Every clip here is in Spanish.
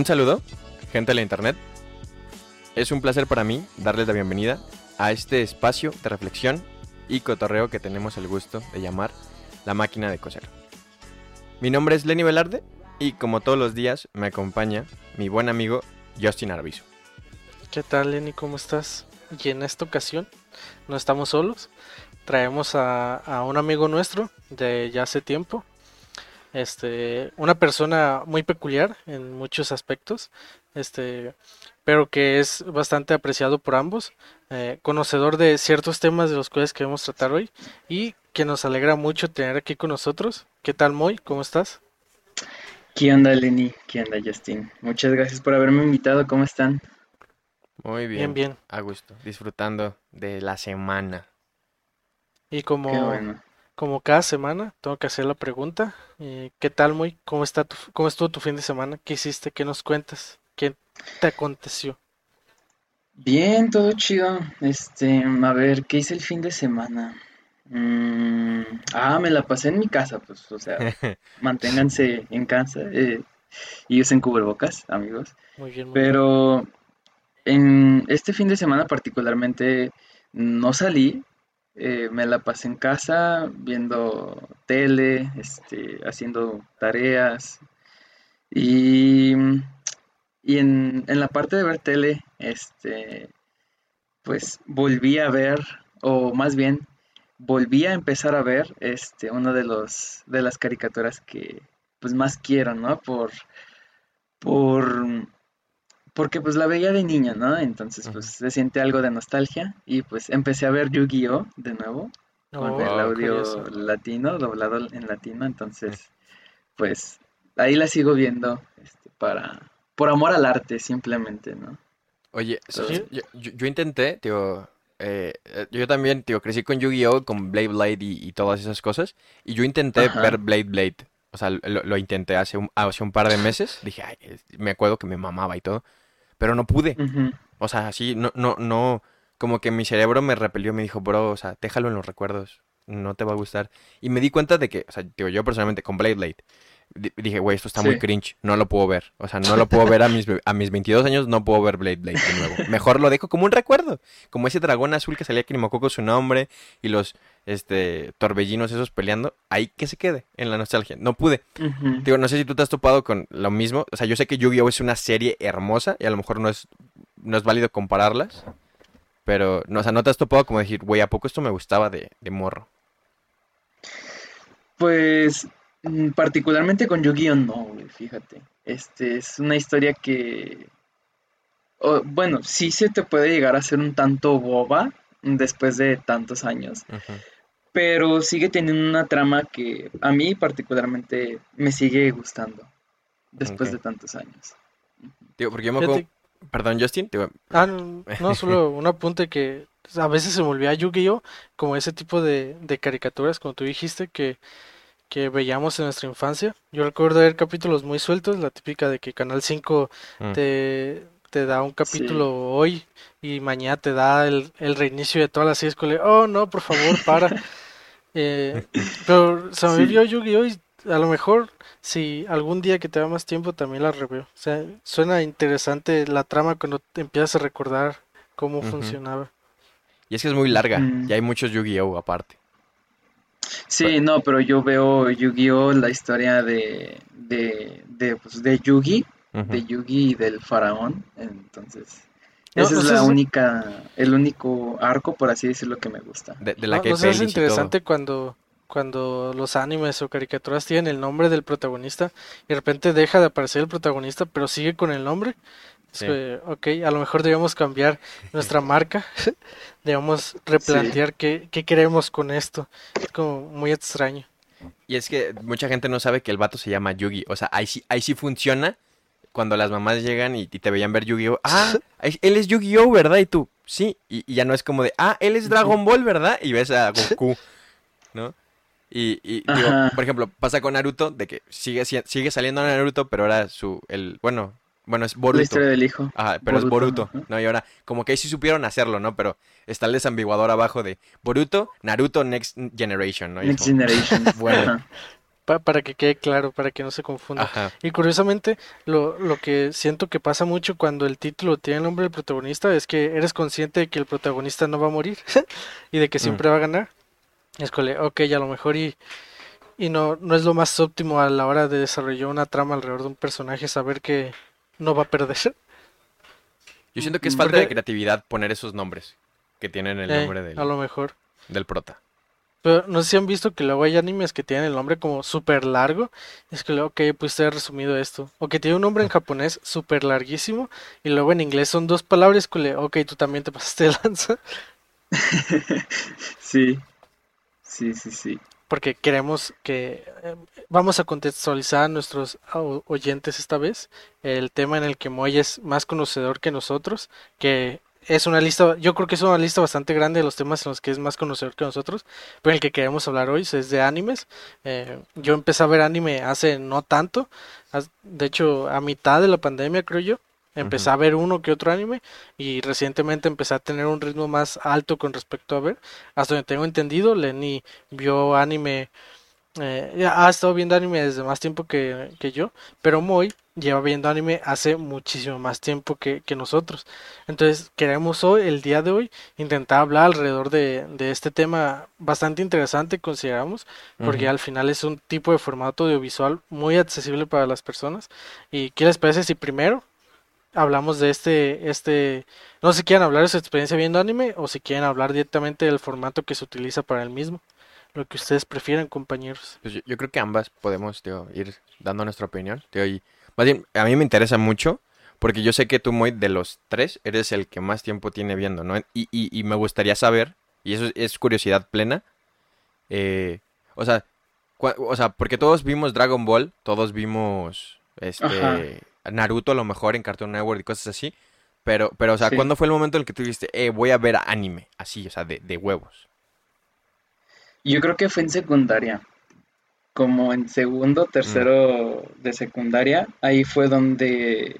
Un saludo, gente de la internet. Es un placer para mí darles la bienvenida a este espacio de reflexión y cotorreo que tenemos el gusto de llamar La Máquina de Coser. Mi nombre es Lenny Velarde y como todos los días me acompaña mi buen amigo Justin Arbizu. ¿Qué tal Lenny? ¿Cómo estás? Y en esta ocasión no estamos solos, traemos a, a un amigo nuestro de ya hace tiempo, este, una persona muy peculiar en muchos aspectos, este, pero que es bastante apreciado por ambos, eh, conocedor de ciertos temas de los cuales queremos tratar hoy y que nos alegra mucho tener aquí con nosotros. ¿Qué tal, Moy? ¿Cómo estás? ¿Qué onda, Lenny? ¿Qué onda, Justin? Muchas gracias por haberme invitado. ¿Cómo están? Muy bien. Bien, bien. A gusto, disfrutando de la semana. Y como, Qué bueno. Como cada semana, tengo que hacer la pregunta. eh, ¿Qué tal, Moy? ¿Cómo, está tu- ¿Cómo estuvo tu fin de semana? ¿Qué hiciste? ¿Qué nos cuentas? ¿Qué te aconteció? Bien, todo chido. Este, a ver, ¿qué hice el fin de semana? Mm, ah, me la pasé en mi casa, pues, o sea, manténganse en casa eh, y usen cubrebocas, amigos. Muy bien, muy bien. Pero en este fin de semana particularmente no salí, eh, me la pasé en casa viendo tele, este, haciendo tareas y, y en, en la parte de ver tele, este, pues volví a ver, o más bien volví a empezar a ver, este, una de los de las caricaturas que pues más quiero, ¿no? Por, por porque pues la veía de niño, ¿no? Entonces pues se siente algo de nostalgia y pues empecé a ver Yu-Gi-Oh de nuevo con Oh, el audio curioso. latino, doblado en latino, entonces pues ahí la sigo viendo este, para por amor al arte simplemente, ¿no? Oye, Sí. yo, yo- intenté, tío, eh, eh, yo también, tío, crecí con Yu-Gi-Oh, con Blade Blade y, y todas esas cosas, y yo intenté Ajá. ver Blade Blade, o sea, lo, lo intenté hace un, hace un par de meses, dije, ay, me acuerdo que me mamaba y todo, pero no pude, o sea, así, no, no, no, como que mi cerebro me repelió, me dijo, bro, o sea, déjalo en los recuerdos, no te va a gustar, y me di cuenta de que, o sea, tío, yo personalmente con Blade Blade, di- dije, güey, esto está muy cringe, no lo puedo ver. O sea, no lo puedo ver a mis, a mis 22 años, no puedo ver Blade Blade de nuevo. Mejor lo dejo como un recuerdo. Como ese dragón azul que salía que ni me acuerdo su nombre y los este torbellinos esos peleando. Ahí que se quede en la nostalgia. No pude. Digo, no sé si tú te has topado con lo mismo. O sea, yo sé que Yu-Gi-Oh es una serie hermosa y a lo mejor no es, no es válido compararlas. Pero, no, o sea, no te has topado como decir, güey, ¿a poco esto me gustaba de, de morro? Pues mm, particularmente con Yu-Gi-Oh no, güey, fíjate. Este es una historia que, bueno, sí se te puede llegar a ser un tanto boba después de tantos años, Ujú. Pero sigue teniendo una trama que a mí particularmente me sigue gustando después de tantos años. Digo, porque yo me acuerdo... Perdón, Justin. Digo, Ah, no, no, solo un apunte que a veces se me olvida Yu-Gi-Oh! como ese tipo de, de caricaturas, como tú dijiste, que, que veíamos en nuestra infancia. Yo recuerdo ver capítulos muy sueltos, la típica de que Canal 5 mm. te, te da un capítulo hoy y mañana te da el, el reinicio de todas las series. Oh, no, por favor, para. Eh, pero se me Sí. vio Yu-Gi-Oh! y a lo mejor si algún día que te da más tiempo también la reveo. O sea, suena interesante la trama cuando te empiezas a recordar cómo funcionaba. Y es que es muy larga Mm. y hay muchos Yu-Gi-Oh aparte. Sí, no, pero yo veo Yu-Gi-Oh la historia de, de, de, pues, de Yugi, Ujú. de Yugi y del faraón, entonces... No, Esa no es la si- única, el único arco, por así decirlo, que me gusta. De, de la No, que todo. interesante cuando, cuando los animes o caricaturas tienen el nombre del protagonista y de repente deja de aparecer el protagonista, pero sigue con el nombre. Es Sí. que, ok, a lo mejor debemos cambiar nuestra marca, debemos replantear qué, qué queremos con esto. Es como muy extraño. Y es que mucha gente no sabe que el vato se llama Yugi. O sea, ahí sí, ahí sí funciona cuando las mamás llegan y, y te veían ver Yu-Gi-Oh! Ah, él es Yu-Gi-Oh, ¿verdad? Y tú, sí. Y, y ya no es como de, ah, él es Dragon Ball, ¿verdad? Y ves a Goku, ¿no? Y, y digo, por ejemplo, pasa con Naruto, de que sigue, si- sigue saliendo Naruto, pero ahora su, el, bueno, bueno, es La Boruto. historia del hijo. Ajá, pero es Boruto. ¿no? Y ahora, como que ahí sí supieron hacerlo, ¿no? Pero está el desambiguador abajo de Boruto, Naruto Next Generation, ¿no? Y Next como, Generation. Bueno. Ajá. Para que quede claro, para que no se confunda. Ajá. Y curiosamente, lo, lo que siento que pasa mucho cuando el título tiene el nombre del protagonista es que eres consciente de que el protagonista no va a morir y de que Mm. siempre va a ganar. Es que, ok, a lo mejor y, y no, no es lo más óptimo a la hora de desarrollar una trama alrededor de un personaje saber que no va a perder. Yo siento que es Mm, falta de creatividad poner esos nombres que tienen el Eh, nombre del, a lo mejor. del prota. Pero no sé si han visto que luego hay animes que tienen el nombre como súper largo. Es que luego, ok, pues te he resumido esto. O que tiene un nombre en japonés súper larguísimo. Y luego en inglés son dos palabras. que le- Ok, tú también te pasaste de lanza. Sí, sí, sí, sí. Porque queremos que. eh, vamos a contextualizar a nuestros oyentes esta vez. El tema en el que Moy es más conocedor que nosotros. Que es una lista. Yo creo que es una lista bastante grande de los temas en los que es más conocedor que nosotros. Pero el que queremos hablar hoy es de animes. Eh, yo empecé a ver anime hace no tanto. De hecho, a mitad de la pandemia, creo yo. Empecé a ver uno que otro anime y recientemente empecé a tener un ritmo más alto con respecto a ver. Hasta donde tengo entendido, Lenny vio anime, eh, ya ha estado viendo anime desde más tiempo que, que yo, pero Moy lleva viendo anime hace muchísimo más tiempo que, que nosotros. Entonces queremos hoy, el día de hoy, intentar hablar alrededor de, de este tema bastante interesante, consideramos, porque al final es un tipo de formato audiovisual muy accesible para las personas. ¿Y qué les parece si primero hablamos de este, este, no sé si quieren hablar de su experiencia viendo anime o si quieren hablar directamente del formato que se utiliza para el mismo? Lo que ustedes prefieran, compañeros. Pues yo, yo creo que ambas podemos tío, ir dando nuestra opinión. tío, y más bien, a mí me interesa mucho porque yo sé que tú, Moy, de los tres, eres el que más tiempo tiene viendo, ¿no? Y, y, y me gustaría saber, y eso es, curiosidad plena, eh, o sea, o sea, porque todos vimos Dragon Ball, todos vimos este Ajá. Naruto a lo mejor en Cartoon Network y cosas así, pero, pero, o sea, Sí. ¿cuándo fue el momento en el que tú dijiste, eh, voy a ver anime? Así, o sea, de, de huevos. Yo creo que fue en secundaria, como en segundo, tercero de secundaria, ahí fue donde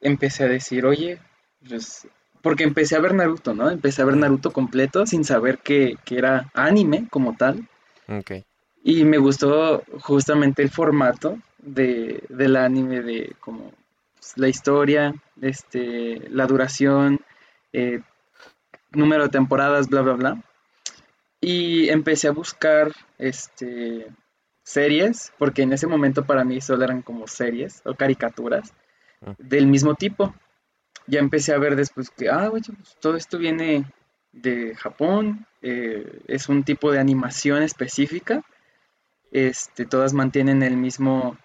empecé a decir, oye, pues, porque empecé a ver Naruto, ¿no? Empecé a ver Naruto completo sin saber que, que era anime como tal. Ok. Y me gustó justamente el formato de, del anime, de como pues, la historia, este, la duración, eh, número de temporadas, bla, bla, bla. Y empecé a buscar este, series, porque en ese momento para mí solo eran como series o caricaturas Mm. del mismo tipo. Ya empecé a ver después que, ah, oye, pues, todo esto viene de Japón, eh, es un tipo de animación específica este, todas mantienen el mismo,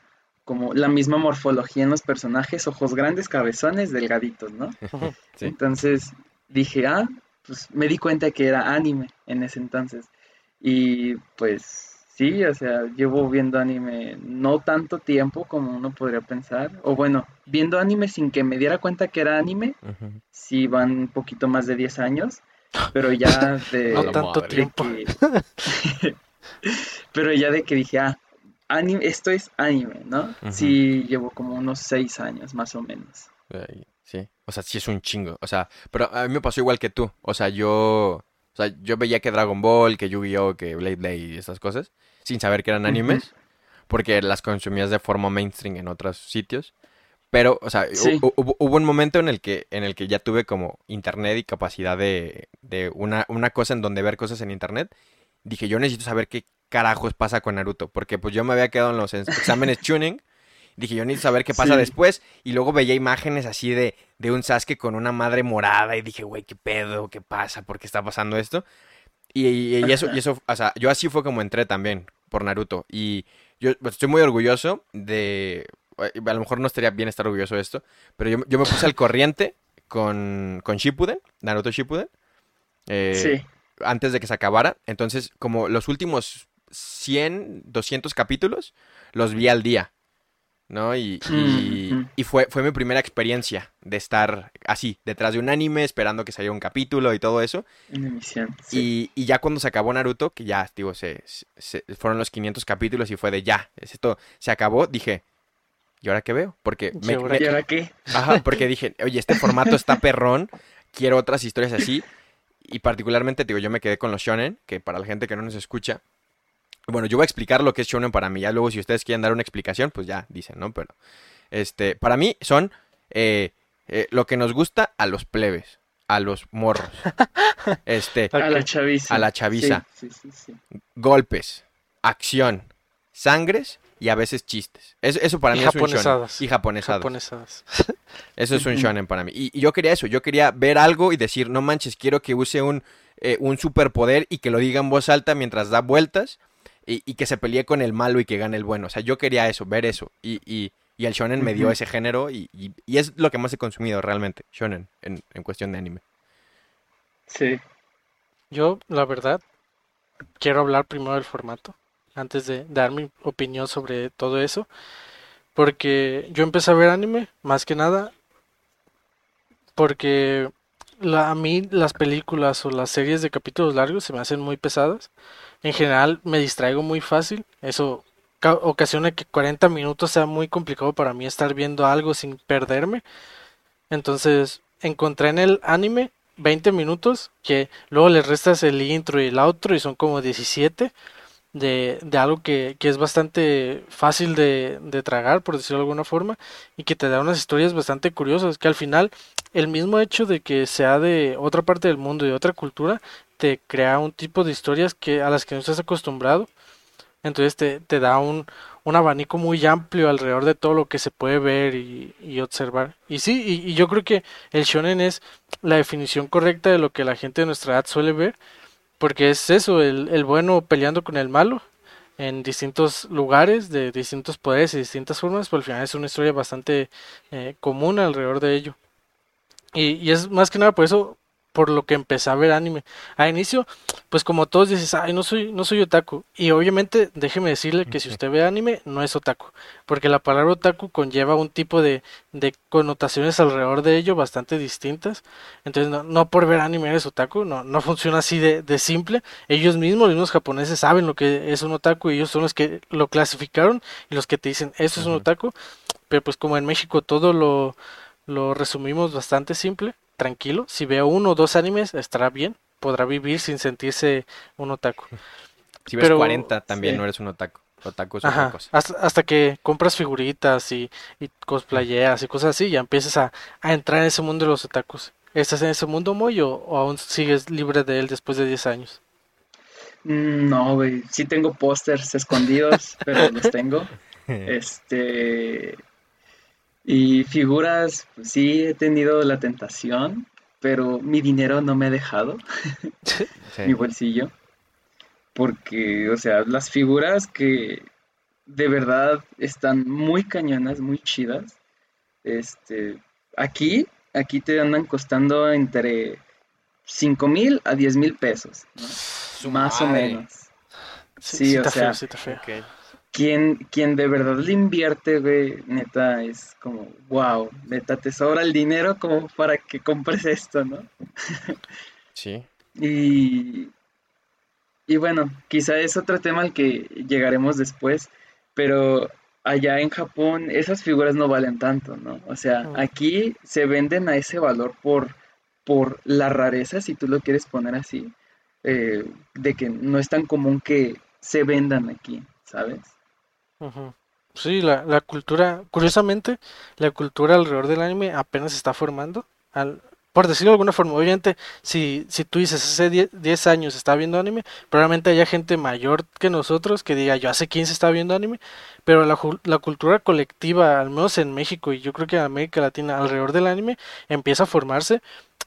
como la misma morfología en los personajes, ojos grandes, cabezones, delgaditos, ¿no? Sí. Entonces dije, ah, pues me di cuenta que era anime en ese entonces. Y pues sí, o sea, llevo viendo anime no tanto tiempo como uno podría pensar. O bueno, viendo anime sin que me diera cuenta que era anime, Ujú. sí van un poquito más de 10 años. Pero ya de, No tanto de tiempo. que- Pero ya de que dije, ah, anime, esto es anime, ¿no? Ujú. Sí, llevo como unos seis años más o menos. Ay, Sí, o sea, sí es un chingo. O sea, pero a mí me pasó igual que tú. O sea, yo, o sea, yo veía que Dragon Ball, que Yu-Gi-Oh, que Blade Blade y estas cosas, sin saber que eran animes, porque las consumías de forma mainstream en otros sitios. Pero, o sea, Sí. hubo, hubo un momento en el que, en el que ya tuve como internet y capacidad de, de una, una cosa en donde ver cosas en internet. Dije, yo necesito saber qué carajos pasa con Naruto, porque pues yo me había quedado en los ex- exámenes tuning. Dije, yo necesito saber qué pasa Sí. después. Y luego veía imágenes así de, de un Sasuke con una madre morada. Y dije, güey, qué pedo, qué pasa, por qué está pasando esto. Y, y- y eso, y eso, o sea, yo así fue como entré también por Naruto. Y yo pues, estoy muy orgulloso de. A lo mejor no estaría bien estar orgulloso de esto. Pero yo, yo me puse al corriente con, con Shippuden, Naruto Shippuden. eh, Sí, antes de que se acabara. Entonces, como los últimos 100, 200 capítulos, los vi al día. ¿No? Y, y, Mm, mm. y fue, fue mi primera experiencia de estar así, detrás de un anime, esperando que saliera un capítulo y todo eso. emisión. Sí. Y, y ya cuando se acabó Naruto, que ya, digo, se, se- fueron los 500 capítulos y fue de ya, esto se acabó, dije, ¿y ahora qué veo? Porque ¿Y me, ahora me- ¿Y ahora qué? Ajá, porque dije, oye, este formato está perrón, quiero otras historias así. Y particularmente, digo, yo me quedé con los shonen, que para la gente que no nos escucha, Bueno, yo voy a explicar lo que es shonen para mí. Ya luego si ustedes quieren dar una explicación, pues ya dicen, ¿no? Pero, este, para mí son eh, eh, lo que nos gusta a los plebes, a los morros. Este, A la chaviza. a la chaviza. Sí, sí, sí, sí. golpes, acción, sangres y a veces chistes. Eso, eso para Y mí es un shonen. Y japonesadas. Japonesadas. Eso es un shonen para mí. Y, y yo quería eso, yo quería ver algo y decir, no manches, quiero que use un, eh, un superpoder y que lo diga en voz alta mientras da vueltas y, y que se pelee con el malo y que gane el bueno. O sea, yo quería eso, ver eso. Y, y, y el shonen me dio ese género y, y- y es lo que más he consumido realmente, shonen, en, en cuestión de anime. Sí. Yo, la verdad, quiero hablar primero del formato, antes de dar mi opinión sobre todo eso, porque yo empecé a ver anime, más que nada, porque la- a mí las películas o las series de capítulos largos se me hacen muy pesadas. En general me distraigo muy fácil, eso ca- ocasiona que 40 minutos sea muy complicado para mí estar viendo algo sin perderme. Entonces encontré en el anime 20 minutos que luego le restas el intro y el outro y son como 17 de, de algo que, que es bastante fácil de, de tragar, por decirlo de alguna forma, y que te da unas historias bastante curiosas, que al final el mismo hecho de que sea de otra parte del mundo y de otra cultura, te crea un tipo de historias que a las que no estás acostumbrado. Entonces te, te da un, un abanico muy amplio alrededor de todo lo que se puede ver y, observar. Y sí, y, y yo creo que el shonen es la definición correcta de lo que la gente de nuestra edad suele ver, porque es eso, el, el bueno peleando con el malo en distintos lugares, de distintos poderes y distintas formas, pero al final es una historia bastante eh, común alrededor de ello. Y, y es más que nada por eso por lo que empecé a ver anime. A inicio, pues como todos dices, ay, no soy, no soy otaku. Y obviamente, déjeme decirle que si usted ve anime, no es otaku. Porque la palabra otaku conlleva un tipo de, de connotaciones alrededor de ello bastante distintas. Entonces, no, no por ver anime eres otaku, no, no funciona así de, de simple. Ellos mismos, los mismos japoneses, saben lo que es un otaku y ellos son los que lo clasificaron y los que te dicen, eso es un otaku. Pero pues como en México todo lo, lo resumimos bastante simple, tranquilo. Si veo uno o dos animes, estará bien. Podrá vivir sin sentirse un otaku. Si ves Pero- 40 también sí. no eres un otaku. Otaku es otra Ajá. cosa. Hasta, hasta que compras figuritas y, y cosplayeas y cosas así, ya empiezas a, a entrar en ese mundo de los otakus. ¿Estás en ese mundo, Moy, o, o aún sigues libre de él después de 10 años? Mm, No, güey. Sí tengo pósters escondidos, pero los tengo. Este. Y figuras, pues, sí he tenido la tentación, pero mi dinero no me ha dejado, Sí. mi bolsillo. Porque, o sea, las figuras que de verdad están muy cañonas, muy chidas. Este, aquí, aquí te andan costando entre 5 mil a 10 mil pesos, Más o menos. Sí, Sí, sí o está sea, feo, sí está feo. Ok. Quien, quien de verdad le invierte, güey, neta, es como, wow, neta, te sobra el dinero como para que compres esto, ¿no? Sí. Y, y bueno, quizá es otro tema al que llegaremos después, pero allá en Japón esas figuras no valen tanto, ¿no? O sea, Mm. aquí se venden a ese valor por, por la rareza, si tú lo quieres poner así, eh, de que no es tan común que se vendan aquí, ¿sabes? Sí, la, la cultura, curiosamente, la cultura alrededor del anime apenas se está formando. Al, por decirlo de alguna forma, obviamente, si, si tú dices hace 10, 10 años estaba viendo anime, probablemente haya gente mayor que nosotros que diga yo hace 15 estaba viendo anime, pero la, la cultura colectiva, al menos en México y yo creo que en América Latina, alrededor del anime, empieza a formarse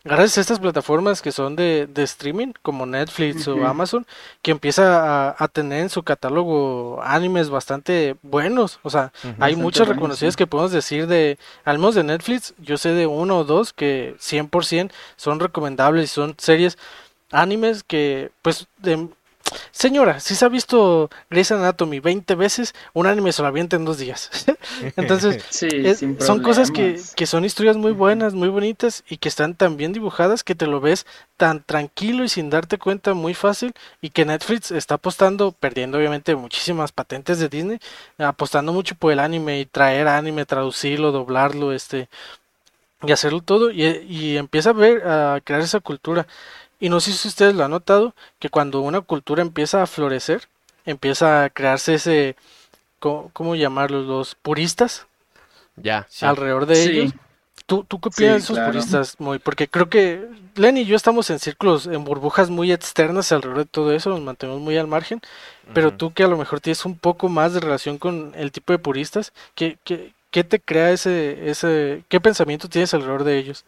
gracias a estas plataformas que son de, de streaming, como Netflix o Amazon, que empieza a, a tener en su catálogo animes bastante buenos. O sea, hay muchas reconocidas sí. que podemos decir de, al menos de Netflix, yo sé de uno o dos que 100% son recomendables y son series animes que, pues, de, señora, si se ha visto Grey's Anatomy 20 veces, un anime se lo avienta en dos días. Entonces, Sí, es- son cosas que, que son historias muy buenas, muy bonitas y que están tan bien dibujadas que te lo ves tan tranquilo y sin darte cuenta muy fácil y que Netflix está apostando, perdiendo obviamente muchísimas patentes de Disney, apostando mucho por el anime y traer anime, traducirlo, doblarlo, este y hacerlo todo y, y empieza a ver a crear esa cultura y no sé si ustedes lo han notado que cuando una cultura empieza a florecer empieza a crearse ese, ¿cómo, llamarlos? Los puristas. Ya, Alrededor de ellos. ¿Tú, ¿Tú qué opinas de esos puristas, muy? Porque creo que Len y yo estamos en círculos, en burbujas muy externas alrededor de todo eso, nos mantenemos muy al margen. Pero tú que a lo mejor tienes un poco más de relación con el tipo de puristas, ¿qué, qué, qué te crea ese, ese, qué pensamiento tienes alrededor de ellos?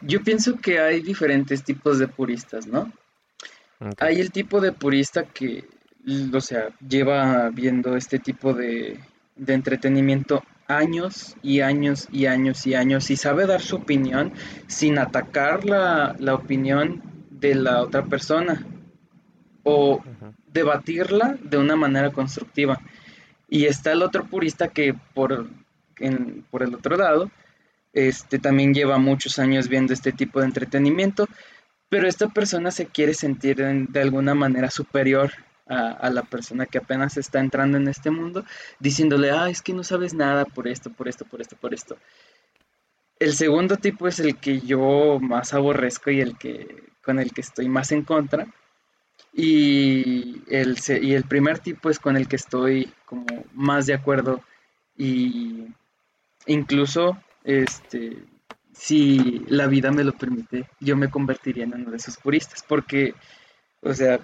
Yo pienso que hay diferentes tipos de puristas, ¿no? Hay el tipo de purista que, o sea, lleva viendo este tipo de, de entretenimiento años y años y años y años y sabe dar su opinión sin atacar la, opinión de la otra persona o debatirla de una manera constructiva. Y está el otro purista que por, por el otro lado, este también lleva muchos años viendo este tipo de entretenimiento, pero esta persona se quiere sentir de alguna manera superior a, la persona que apenas está entrando en este mundo, diciéndole, ah, es que no sabes nada por esto, por esto, por esto, por esto. El segundo tipo es el que yo más aborrezco y el que con el que estoy más en contra. Y el, y el primer tipo es con el que estoy como más de acuerdo y incluso este si la vida me lo permite, yo me convertiría en uno de esos puristas, porque, o sea,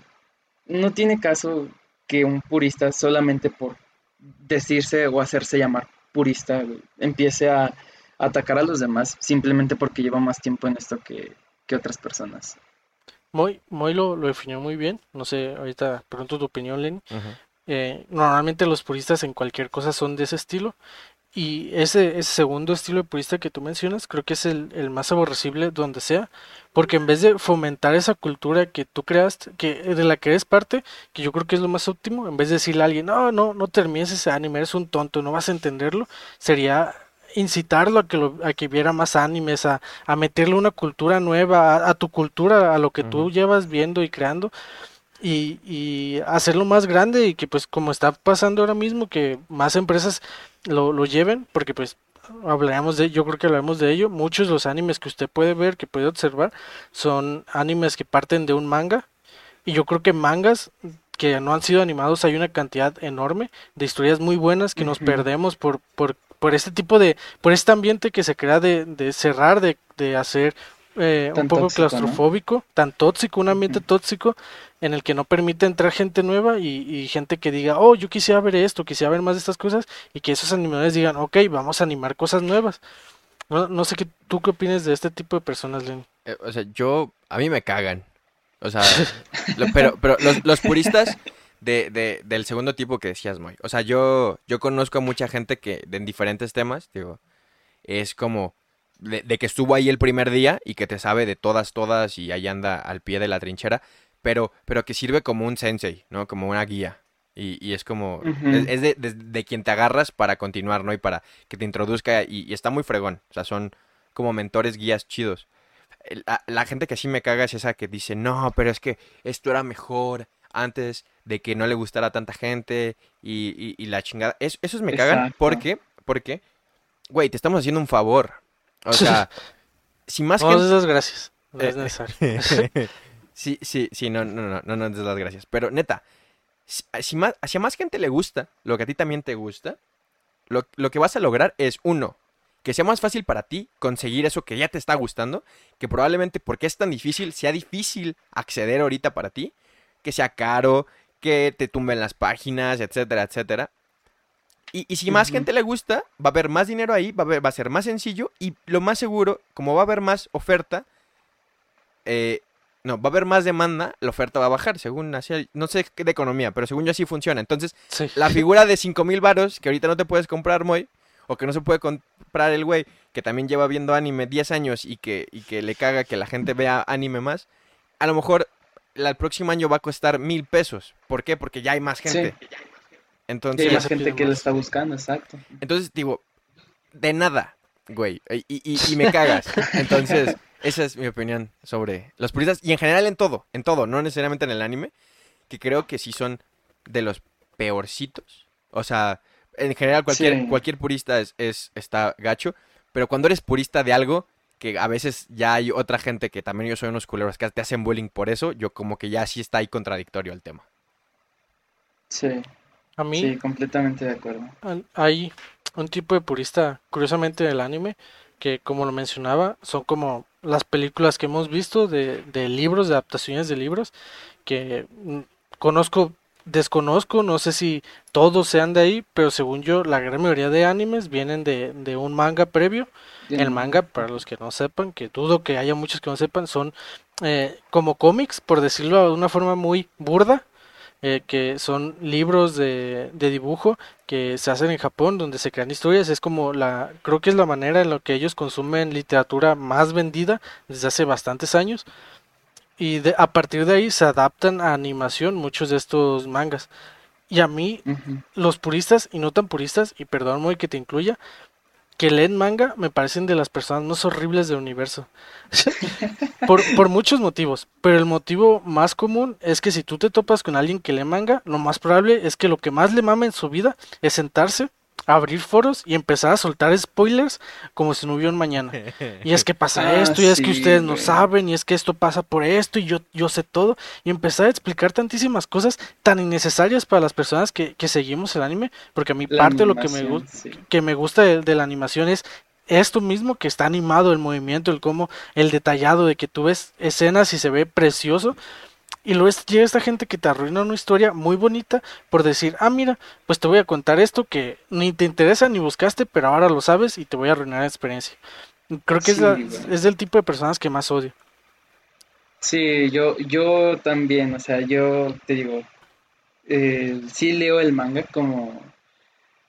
no tiene caso que un purista solamente por decirse o hacerse llamar purista empiece a, atacar a los demás simplemente porque lleva más tiempo en esto que, otras personas. Muy, muy lo, lo, definió muy bien. No sé, ahorita pregunto tu opinión, Lenny. Eh, normalmente los puristas en cualquier cosa son de ese estilo y ese, ese segundo estilo de purista que tú mencionas, creo que es el, el, más aborrecible donde sea, porque en vez de fomentar esa cultura que tú creaste, que de la que eres parte, que yo creo que es lo más óptimo, en vez de decirle a alguien, no, no, no termines ese anime, eres un tonto, no vas a entenderlo, sería incitarlo a que, lo, a que viera más animes, a, a meterle una cultura nueva, a, tu cultura, a lo que tú llevas viendo y creando. Y, y, hacerlo más grande y que pues como está pasando ahora mismo que más empresas lo, lo lleven, porque pues hablaremos de, yo creo que hablaremos de ello, muchos de los animes que usted puede ver, que puede observar, son animes que parten de un manga, y yo creo que mangas que no han sido animados hay una cantidad enorme de historias muy buenas que nos perdemos por, por, por este tipo de, por este ambiente que se crea de, de cerrar, de, de hacer eh, un poco claustrofóbico, tan tóxico, un ambiente tóxico en el que no permite entrar gente nueva y, gente que diga, oh, yo quisiera ver esto, quisiera ver más de estas cosas y que esos animadores digan, ok, vamos a animar cosas nuevas. No, no sé qué, tú qué opinas de este tipo de personas, Lenny. Eh, o sea, yo, a mí me cagan. O sea, pero, pero los, los puristas de, de, del segundo tipo que decías, Moy. O sea, yo, yo conozco a mucha gente que en diferentes temas, digo, es como, de, que estuvo ahí el primer día y que te sabe de todas, todas y ahí anda al pie de la trinchera, pero, pero que sirve como un sensei, ¿no? Como una guía. Y, es como, es, de, quien te agarras para continuar, ¿no? Y para que te introduzca y, está muy fregón. O sea, son como mentores, guías chidos. La, gente que así me caga es esa que dice, no, pero es que esto era mejor antes de que no le gustara a tanta gente y, y la chingada. Es, esos me cagan porque, porque, güey, te estamos haciendo un favor. O sea, si más no, gente... das gracias. No es eh, necesario. sí, sí, sí, no, no, no, no, no des las gracias. Pero neta, si, más, a más gente le gusta lo que a ti también te gusta, lo, lo que vas a lograr es, uno, que sea más fácil para ti conseguir eso que ya te está gustando, que probablemente porque es tan difícil, sea difícil acceder ahorita para ti, que sea caro, que te tumben las páginas, etcétera, etcétera. Y, si más gente le gusta, va a haber más dinero ahí, va a, va a ser más sencillo y lo más seguro, como va a haber más oferta, eh, no, va a haber más demanda, la oferta va a bajar, según así, no sé de economía, pero según yo así funciona. Entonces, la figura de 5 mil varos, que ahorita no te puedes comprar, muy, o que no se puede comprar el güey, que también lleva viendo anime 10 años y que, y que le caga que la gente vea anime más, a lo mejor el próximo año va a costar mil pesos. ¿Por qué? Porque ya hay más gente. Entonces, sí, gente que lo está buscando, exacto. Entonces, digo, de nada, güey. Y, y, me cagas. Entonces, esa es mi opinión sobre los puristas. Y en general en todo, en todo, no necesariamente en el anime. Que creo que sí son de los peorcitos. O sea, en general cualquier, cualquier purista es, es, está gacho. Pero cuando eres purista de algo, que a veces ya hay otra gente que también yo soy unos culeros que te hacen bullying por eso, yo como que ya sí está ahí contradictorio el tema. Sí, A mí sí, completamente de acuerdo. hay un tipo de purista, curiosamente del anime, que como lo mencionaba, son como las películas que hemos visto de, de libros, de adaptaciones de libros, que mm, conozco, desconozco, no sé si todos sean de ahí, pero según yo, la gran mayoría de animes vienen de, de un manga previo. El manga, para los que no sepan, que dudo que haya muchos que no sepan, son eh, como cómics, por decirlo de una forma muy burda, eh, que son libros de, de dibujo que se hacen en Japón, donde se crean historias. Es como la, creo que es la manera en la que ellos consumen literatura más vendida desde hace bastantes años. Y de- a partir de ahí se adaptan a animación muchos de estos mangas. Y a mí Ujú. los puristas y no tan puristas, y perdón muy que te incluya, que leen manga me parecen de las personas más horribles del universo. por, por muchos motivos, pero el motivo más común es que si tú te topas con alguien que lee manga, lo más probable es que lo que más le mame en su vida es sentarse, abrir foros y empezar a soltar spoilers como si no hubiera un mañana. Y es que pasa Ah, esto, y es que ustedes no saben, y es que esto pasa por esto, y yo, yo sé todo, y empezar a explicar tantísimas cosas tan innecesarias para las personas que, que seguimos el anime, porque a mí La parte lo que me, sí. que me gusta de, de la animación es esto mismo que está animado, el movimiento, el cómo, el detallado de que tú ves escenas y se ve precioso. Y luego llega esta gente que te arruina una historia muy bonita por decir, ah, mira, pues te voy a contar esto que ni te interesa ni buscaste, pero ahora lo sabes y te voy a arruinar la experiencia. Creo que es, la- es del tipo de personas que más odio. Sí, yo, yo también, o sea, yo te digo, eh, sí leo el manga como,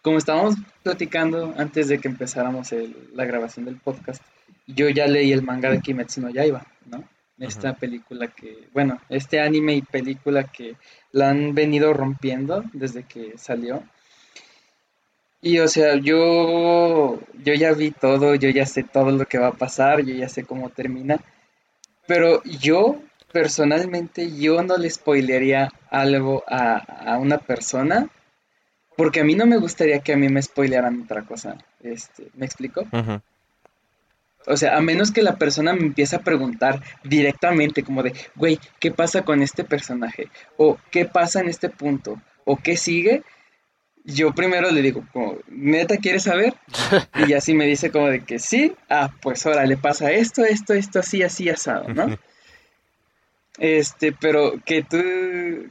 como estábamos platicando antes de que empezáramos el- la grabación del podcast, yo ya leí el manga de Kimetsu no Yaiba, ¿no? Esta película que, bueno, este anime y película que la han venido rompiendo desde que salió. Y o sea, yo, yo ya vi todo, yo ya sé todo lo que va a pasar, yo ya sé cómo termina. Pero yo, personalmente, yo no le spoilearía algo a, a una persona, porque a mí no me gustaría que a mí me spoilearan otra cosa. Este, ¿me explico? Ujú. O sea, a menos que la persona me empiece a preguntar directamente, como de, güey, ¿qué pasa con este personaje? O ¿qué pasa en este punto? ¿O qué sigue? Yo primero le digo, como, ¿neta quieres saber? Y así me dice como de que sí, ah, pues ahora le pasa esto, esto, esto, así, así, asado, ¿no? Este, pero que tú,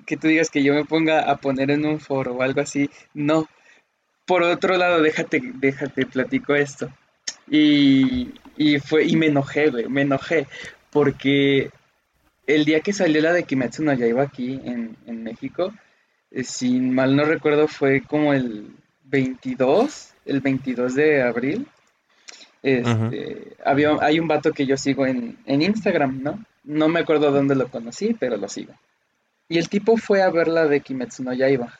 que tú digas que yo me ponga a poner en un foro o algo así, no. Por otro lado, déjate, déjate, platico esto. Y, y fue, y me enojé, güey, me enojé, porque el día que salió la de Kimetsu no Yaiba aquí en, en México, eh, si mal no recuerdo, fue como el 22, el 22 de abril. Este, había, hay un vato que yo sigo en, en Instagram, ¿no? No me acuerdo dónde lo conocí, pero lo sigo. Y el tipo fue a ver la de Kimetsu no Yaiba.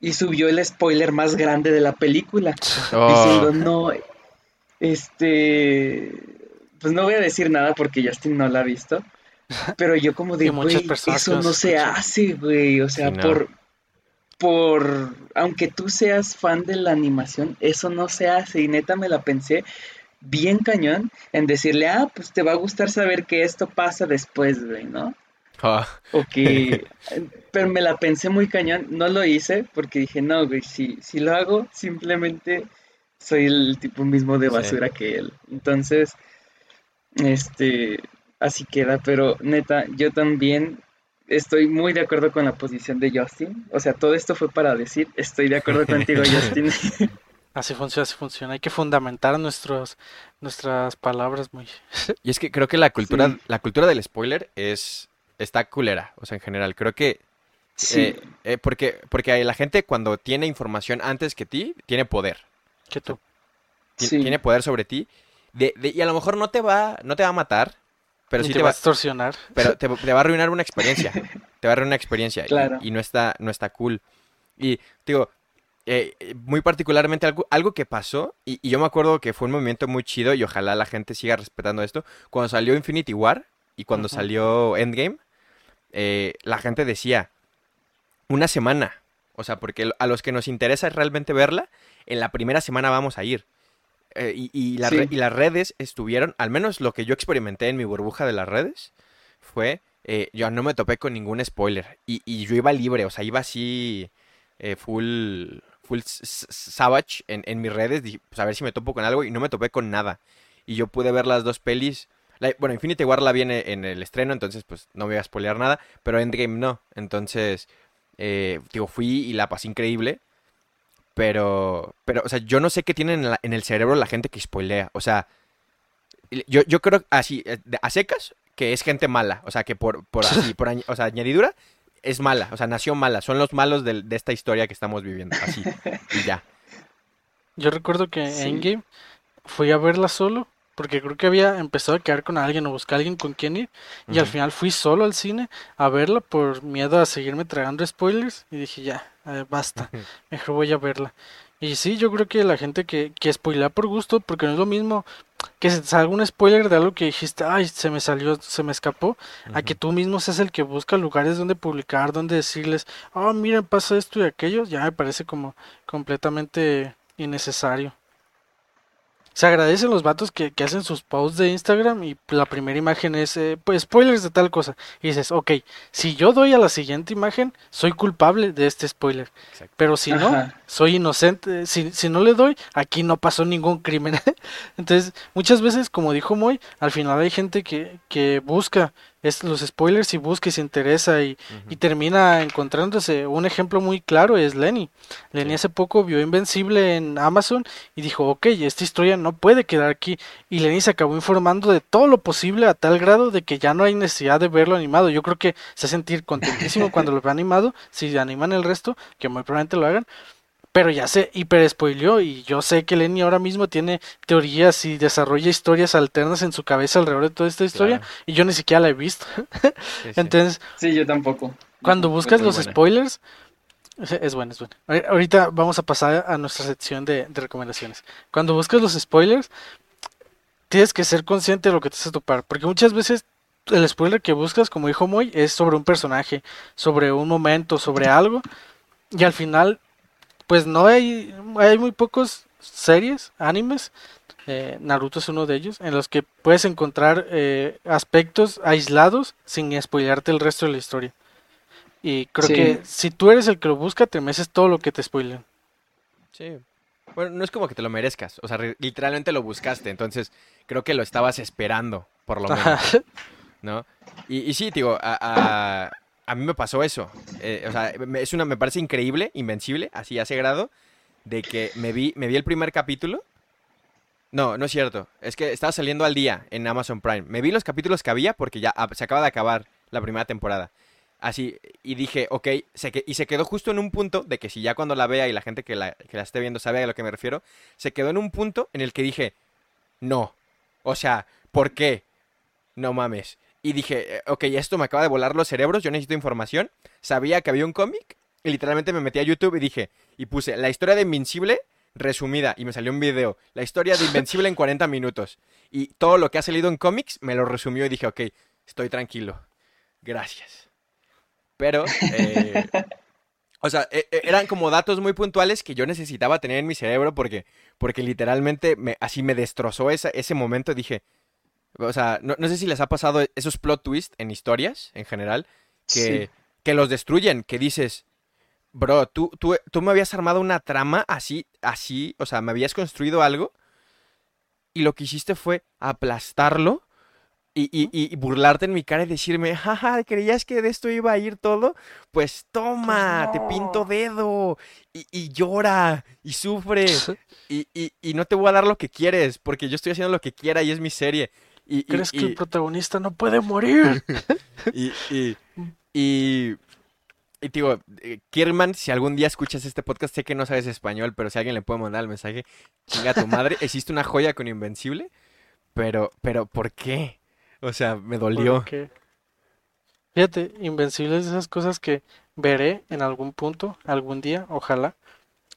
Y subió el spoiler más grande de la película Oh, diciendo, no, este, pues no voy a decir nada porque Justin no la ha visto, pero yo como de, güey, eso no se hace, güey, o sea, no. por, por, aunque tú seas fan de la animación, eso no se hace, y neta me la pensé bien cañón en decirle, ah, pues te va a gustar saber que esto pasa después, güey, ¿no? ah, O que, pero me la pensé muy cañón, no lo hice porque dije, no, güey, si, si lo hago, simplemente soy el tipo mismo de Sí. basura que él. Entonces, este, así queda, pero neta, yo también estoy muy de acuerdo con la posición de Justin. O sea, todo esto fue para decir, estoy de acuerdo contigo, Justin. Así funciona, así funciona. Hay que fundamentar nuestros, nuestras palabras muy... Y es que creo que la cultura, Sí. la cultura del spoiler es está culera, o sea, en general. Creo que Sí, eh, eh, porque porque la gente cuando tiene información antes que ti tiene poder, que tú. Ti- sí, tiene poder sobre ti. De, de- y a lo mejor no te va no te va a matar, pero sí te te va a extorsionar. pero te, te va a arruinar una experiencia. Te va a arruinar una experiencia y- Claro. y, no está no está cool. Y digo, eh, muy particularmente algo, algo que pasó, y, y yo me acuerdo que fue un movimiento muy chido y ojalá la gente siga respetando esto, cuando salió Infinity War y cuando salió Endgame, eh, la gente decía, una semana, o sea, porque a los que nos interesa realmente verla, en la primera semana vamos a ir. Eh, y, y la Sí. re- y las redes estuvieron, al menos lo que yo experimenté en mi burbuja de las redes, fue eh, yo no me topé con ningún spoiler. Y, y yo iba libre, o sea, iba así eh, full, full savage en, en, mis redes, dije, pues a ver si me topo con algo y no me topé con nada. Y yo pude ver las dos pelis. bueno, Infinity War la viene en el estreno, entonces pues no me voy a spoilear nada, pero Endgame no. Entonces, eh, digo, fui y la pasé increíble. Pero, pero, o sea, yo no sé qué tienen en, en el cerebro la gente que spoilea. O sea, yo, yo creo así, eh, a secas, que es gente mala. O sea, que por, por así, por o sea, añadidura, es mala. O sea, nació mala. Son los malos de, de esta historia que estamos viviendo. Así. y ya. Yo recuerdo que en Endgame fui a verla solo porque creo que había empezado a quedar con alguien o buscar a alguien con quien ir y al final fui solo al cine a verla por miedo a seguirme tragando spoilers y dije ya, basta, mejor voy a verla. Y sí, yo creo que la gente que, que spoilea por gusto, porque no es lo mismo que se te salga un spoiler de algo que dijiste, ay, se me salió, se me escapó, a que tú mismo seas el que busca lugares donde publicar, donde decirles, oh, miren, pasa esto y aquello, ya me parece como completamente innecesario. Se agradecen los vatos que, que, hacen sus posts de Instagram y la primera imagen es, eh, pues, spoilers de tal cosa. Y dices, ok, si yo doy a la siguiente imagen, soy culpable de este spoiler. Pero si no, soy inocente. Si, si no le doy, aquí no pasó ningún crimen. Entonces, muchas veces, como dijo Moy, al final hay gente que, que busca es los spoilers y busca y se interesa y, y, termina encontrándose. Un ejemplo muy claro es Lenny. Lenny hace poco vio Invencible en Amazon y dijo, ok, esta historia no puede quedar aquí. Y Lenny se acabó informando de todo lo posible a tal grado de que ya no hay necesidad de verlo animado. Yo creo que se va a sentir contentísimo cuando lo vea animado, si animan el resto, que muy probablemente lo hagan pero ya se hiper spoileó y yo sé que Lenny ahora mismo tiene teorías y desarrolla historias alternas en su cabeza alrededor de toda esta historia y yo ni siquiera la he visto. Entonces, sí, yo tampoco. Cuando buscas los spoilers, es bueno, es bueno. Ahorita vamos a pasar a nuestra sección de, recomendaciones. Cuando buscas los spoilers, tienes que ser consciente de lo que te vas a topar, porque muchas veces el spoiler que buscas, como dijo Moy, es sobre un personaje, sobre un momento, sobre algo, y al final pues no hay, hay muy pocos series, animes, eh, Naruto es uno de ellos, en los que puedes encontrar eh, aspectos aislados sin spoilearte el resto de la historia. Y creo que si tú eres el que lo busca, te mereces todo lo que te spoilen. Sí. Bueno, no es como que te lo merezcas, o sea, literalmente lo buscaste, entonces creo que lo estabas esperando, por lo menos. ¿No? Y, y sí, digo, a a mí me pasó eso. Eh, o sea, es una, me parece increíble, invencible, así a ese grado, de que me vi, me vi el primer capítulo. No, no es cierto. Es que estaba saliendo al día en Amazon Prime. Me vi los capítulos que había porque ya se acaba de acabar la primera temporada. Así, y dije, ok, se y se quedó justo en un punto de que si ya cuando la vea y la gente que la, que la esté viendo sabe a lo que me refiero, se quedó en un punto en el que dije, no. O sea, ¿por qué? No mames. Y dije, eh, ok, esto me acaba de volar los cerebros, yo necesito información. Sabía que había un cómic y literalmente me metí a YouTube y dije, y puse la historia de Invencible resumida y me salió un video. La historia de Invencible en 40 minutos. Y todo lo que ha salido en cómics me lo resumió y dije, ok, estoy tranquilo. Gracias. Pero, eh, o sea, e, e, eran como datos muy puntuales que yo necesitaba tener en mi cerebro porque, porque literalmente me, así me destrozó esa, ese momento. Dije, o sea, no, sé si les ha pasado esos plot twists en historias en general que, que los destruyen, que dices, bro, tú, tú, tú me habías armado una trama así, así, o sea, me habías construido algo y lo que hiciste fue aplastarlo y, y, y, burlarte en mi cara y decirme, jaja, ¿creías que de esto iba a ir todo? Pues toma, te pinto dedo y, y llora y sufre y, y, no te voy a dar lo que quieres porque yo estoy haciendo lo que quiera y es mi serie. Y, ¿Crees que el protagonista no puede morir? y, y, y, digo, eh, Kierman, si algún día escuchas este podcast, sé que no sabes español, pero si alguien le puede mandar el mensaje, chinga tu madre, existe una joya con Invencible, pero, pero, ¿por qué? O sea, me dolió. Fíjate, Invencible es de esas cosas que veré en algún punto, algún día, ojalá,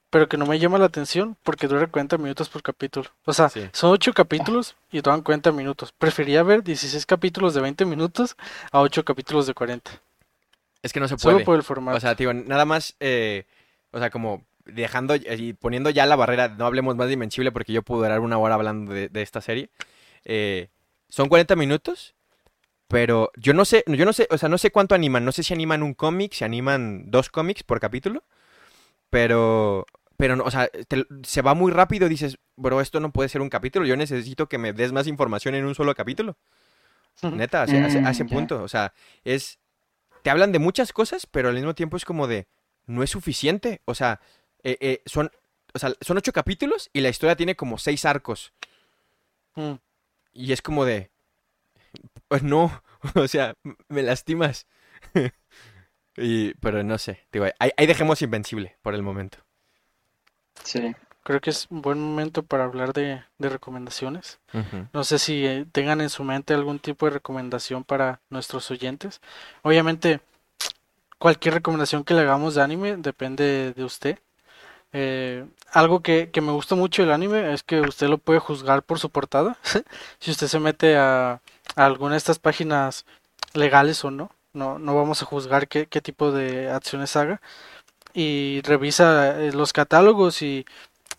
pero que no me llama la atención porque dura 40 minutos por capítulo. O sea, son 8 capítulos y duran 40 minutos. Prefería ver 16 capítulos de 20 minutos a 8 capítulos de 40. Es que no se puede. Solo por el formato. O sea, tío, nada más, eh, o sea, como dejando y poniendo ya la barrera, no hablemos más de Invencible porque yo puedo durar una hora hablando de, esta serie. Eh, son 40 minutos Pero yo no sé, yo no sé, o sea, no sé cuánto animan. No sé si animan un cómic, si animan dos cómics por capítulo. Pero, pero no, o sea, te- se va muy rápido. Dices, bro, esto no puede ser un capítulo. Yo necesito que me des más información en un solo capítulo. Neta, a ese Mm, punto. O sea, es. Te hablan de muchas cosas, pero al mismo tiempo es como de. No es suficiente. O sea, eh, eh, son. O sea, son ocho capítulos y la historia tiene como seis arcos. Mm. Y es como de. Pues no. O sea, me lastimas. y, pero no sé. Digo, ahí, ahí dejemos Invencible por el momento. Sí. Creo que es un buen momento para hablar de, de recomendaciones. No sé si eh, tengan en su mente algún tipo de recomendación para nuestros oyentes. Obviamente, cualquier recomendación que le hagamos de anime depende de usted. Eh, algo que, que me gusta mucho del anime es que usted lo puede juzgar por su portada. si usted se mete a, a alguna de estas páginas legales o no, no, no vamos a juzgar qué, qué tipo de acciones haga. Y revisa eh, los catálogos y,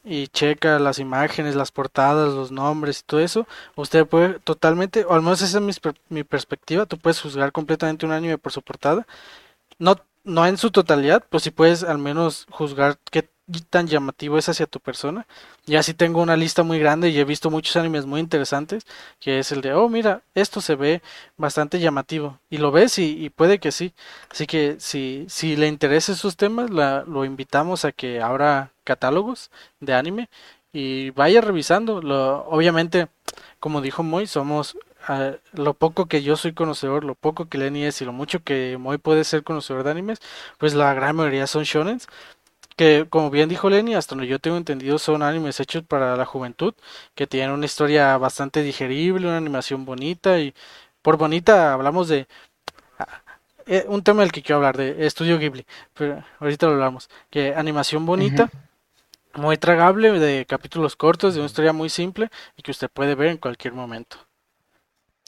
y checa las imágenes, las portadas, los nombres y todo eso. Usted puede totalmente, o al menos esa es mi, mi perspectiva, tú puedes juzgar completamente un anime por su portada. No, no en su totalidad, pues si puedes al menos juzgar qué tan llamativo es hacia tu persona. Y así tengo una lista muy grande y he visto muchos animes muy interesantes, que es el de, oh, mira, esto se ve bastante llamativo. Y lo ves y, puede que sí. Así que si, si le interesan esos temas, la- lo invitamos a que abra catálogos de anime y vaya revisando. Lo, obviamente, como dijo Moy, somos ah, lo poco que yo soy conocedor, lo poco que Lenny es y lo mucho que Moy puede ser conocedor de animes, pues la gran mayoría son shonens. Que como bien dijo Lenny, hasta donde yo tengo entendido son animes hechos para la juventud, que tienen una historia bastante digerible, una animación bonita y por bonita hablamos de ah, eh, un tema del que quiero hablar de Estudio Ghibli, pero ahorita lo hablamos, que animación bonita, muy tragable, de capítulos cortos, de una historia muy simple y que usted puede ver en cualquier momento.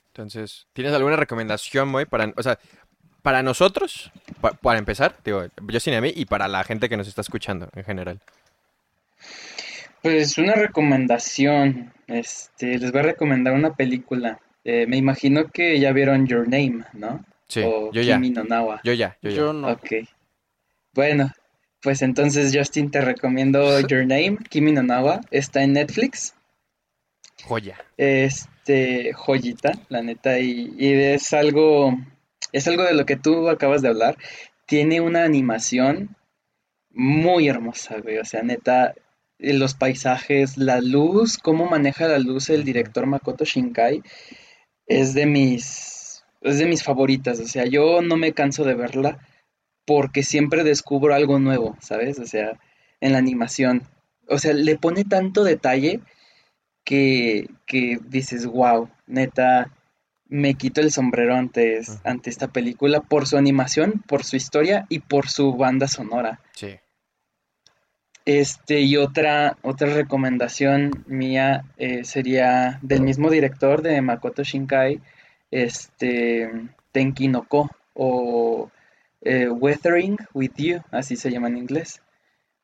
Entonces, ¿tienes alguna recomendación, Moy? Para, o sea, para nosotros, pa- para empezar, digo, yo sin a mí y para la gente que nos está escuchando en general. Pues una recomendación, este, les voy a recomendar una película. Eh, me imagino que ya vieron Your Name, ¿no? Sí, O yo ya, Kimi no Nawa. yo ya, yo ya. Yo no. Ok. Bueno, pues entonces Justin te recomiendo Your Name, Kimi no Nawa. Está en Netflix. Joya. Este, joyita, la neta, y, y es algo, es algo de lo que tú acabas de hablar. Tiene una animación muy hermosa, güey. O sea, neta, eh, los paisajes, la luz, cómo maneja la luz el director Makoto Shinkai, es de mis, es de mis favoritas. O sea, yo no me canso de verla porque siempre descubro algo nuevo, ¿sabes? O sea, en la animación. O sea, le pone tanto detalle que, que dices, wow, neta, me quito el sombrero ante, ante esta película por su animación, por su historia y por su banda sonora. Sí. Este, y otra, otra recomendación mía eh, sería del mismo director de Makoto Shinkai, este, Tenki no Ko, o eh, Weathering with You, así se llama en inglés.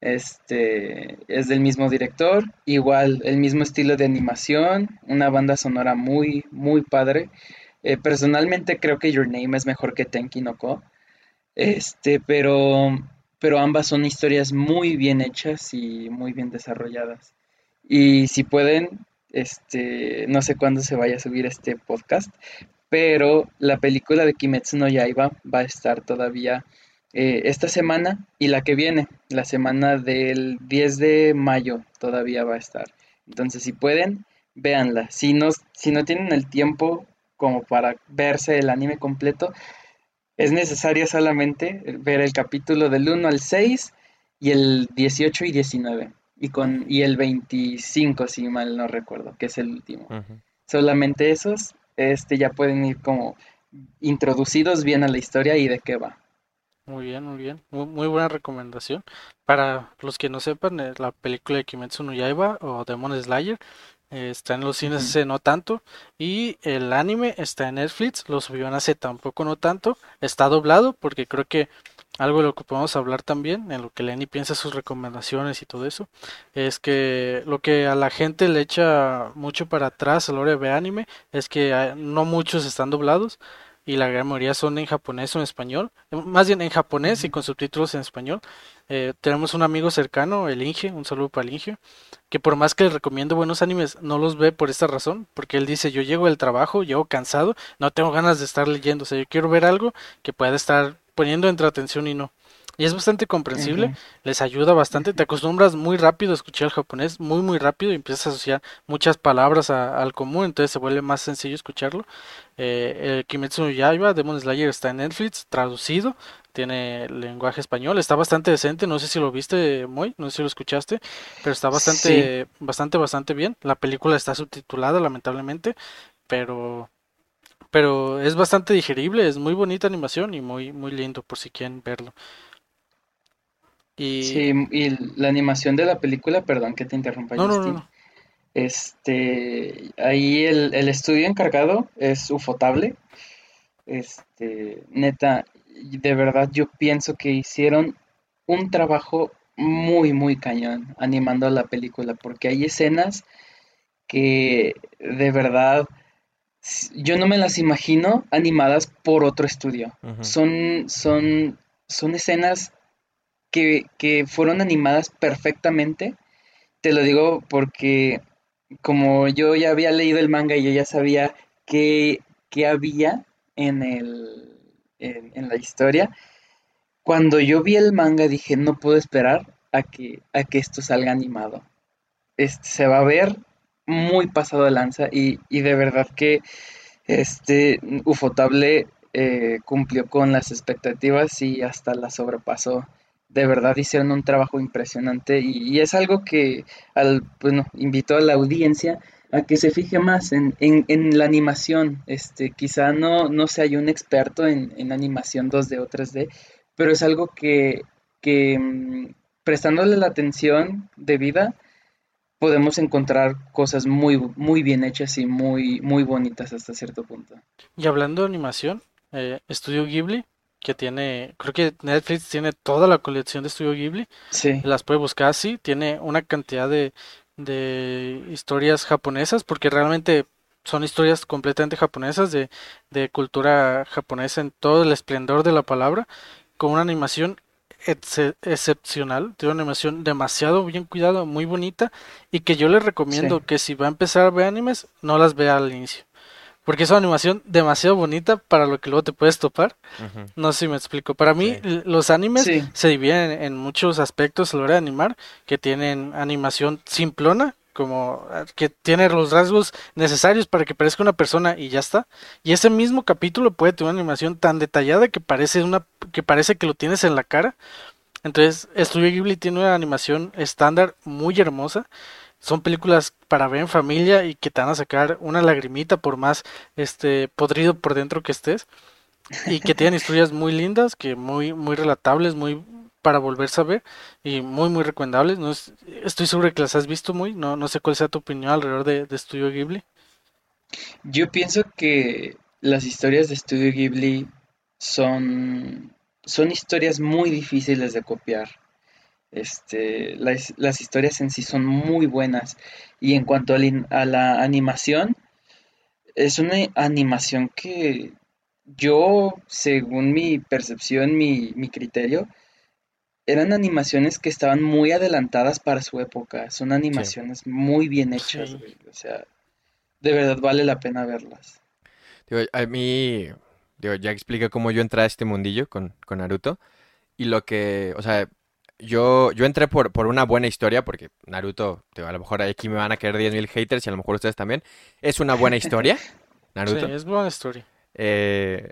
Este, es del mismo director, igual el mismo estilo de animación, una banda sonora muy, muy padre. Eh, personalmente creo que Your Name es mejor que Tenki no Ko, este, pero, pero ambas son historias muy bien hechas y muy bien desarrolladas. Y si pueden, este, no sé cuándo se vaya a subir este podcast, pero la película de Kimetsu no Yaiba va a estar todavía eh, esta semana y la que viene, la semana del 10 de mayo todavía va a estar. Entonces, si pueden, véanla. Si no, si no tienen el tiempo como para verse el anime completo, es necesario solamente ver el capítulo del 1 al 6 y el 18 y 19 y con y el 25 si mal no recuerdo, que es el último. Solamente esos este ya pueden ir como introducidos bien a la historia y de qué va. Muy bien, muy bien. Muy, muy buena recomendación. Para los que no sepan, eh, la película de Kimetsu no Yaiba o Demon Slayer eh, está en los cines hace no tanto y el anime está en Netflix, lo subieron hace tampoco no tanto. Está doblado porque creo que algo de lo que podemos hablar también, en lo que Lenny piensa sus recomendaciones y todo eso, es que lo que a la gente le echa mucho para atrás a la hora de ver anime es que ah, no muchos están doblados. y la gran mayoría son en japonés o en español, más bien en japonés y con subtítulos en español. Eh, tenemos un amigo cercano, el Inge, un saludo para el Inge, que por más que le recomiendo buenos animes, no los ve por esta razón, porque él dice, yo llego del trabajo, llego cansado, no tengo ganas de estar leyendo, o sea, yo quiero ver algo que pueda estar poniendo entre atención y no. Y es bastante comprensible, les ayuda bastante, te acostumbras muy rápido a escuchar el japonés, muy muy rápido y empiezas a asociar muchas palabras al común, entonces se vuelve más sencillo escucharlo. Eh, el Kimetsu no Yaiba, Demon Slayer está en Netflix, traducido, tiene lenguaje español, está bastante decente, no sé si lo viste muy, no sé si lo escuchaste, pero está bastante, bastante, bastante bien. La película está subtitulada, lamentablemente, pero pero es bastante digerible, es muy bonita animación y muy muy lindo por si quieren verlo. Y... Sí, y la animación de la película, perdón que te interrumpa, no, No, no, Este, ahí el, estudio encargado es Ufotable. Este, neta, de verdad yo pienso que hicieron un trabajo muy, muy cañón animando la película, porque hay escenas que de verdad yo no me las imagino animadas por otro estudio. Son, son, son escenas que, fueron animadas perfectamente. Te lo digo porque como yo ya había leído el manga y yo ya sabía qué, había en, el, en, la historia, cuando yo vi el manga dije, no puedo esperar a que, a que esto salga animado. Este, se va a ver muy pasado de lanza y, de verdad que este Ufotable eh, cumplió con las expectativas y hasta la sobrepasó de verdad hicieron un trabajo impresionante y, es algo que al, bueno, invito a la audiencia a que se fije más en, la animación. Este, quizá no, no sea yo un experto en, animación 2D o 3D, pero es algo que, que mm, prestándole la atención debida, podemos encontrar cosas muy, muy bien hechas y muy, muy bonitas hasta cierto punto. Y hablando de animación, eh, Estudio Ghibli que tiene, creo que Netflix tiene toda la colección de Studio Ghibli. Sí. Las puede buscar así, tiene una cantidad de, de historias japonesas, porque realmente son historias completamente japonesas, de, de cultura japonesa en todo el esplendor de la palabra, con una animación excepcional, tiene una animación demasiado bien cuidada, muy bonita, y que yo le recomiendo que si va a empezar a ver animes, no las vea al inicio. Porque es una animación demasiado bonita para lo que luego te puedes topar. No sé si me explico. Para mí, los animes se dividen en, muchos aspectos a la hora de animar, que tienen animación simplona, como ah, que tiene los rasgos necesarios para que parezca una persona y ya está. Y ese mismo capítulo puede tener una animación tan detallada que parece una que parece que lo tienes en la cara. Entonces, Studio Ghibli tiene una animación estándar muy hermosa son películas para ver en familia y que te van a sacar una lagrimita por más este podrido por dentro que estés y que tienen historias muy lindas, que muy muy relatables, muy para volverse a ver y muy muy recomendables. No estoy seguro de que las has visto muy, no no sé cuál sea tu opinión alrededor de, de Studio Ghibli. Yo pienso que las historias de Studio Ghibli son son historias muy difíciles de copiar. Este, las, historias en sí son muy buenas. Y en cuanto a, la animación, es una animación que yo, según mi percepción, mi, mi criterio, eran animaciones que estaban muy adelantadas para su época. Son animaciones muy bien hechas, O sea, de verdad vale la pena verlas. a mí, ya expliqué cómo yo entré a este mundillo con, con Naruto. Y lo que, o sea, yo, yo entré por, por una buena historia, porque Naruto, a lo mejor aquí me van a querer 10.000 haters y a lo mejor ustedes también. Es una buena historia, Naruto. Sí, es buena historia. Eh,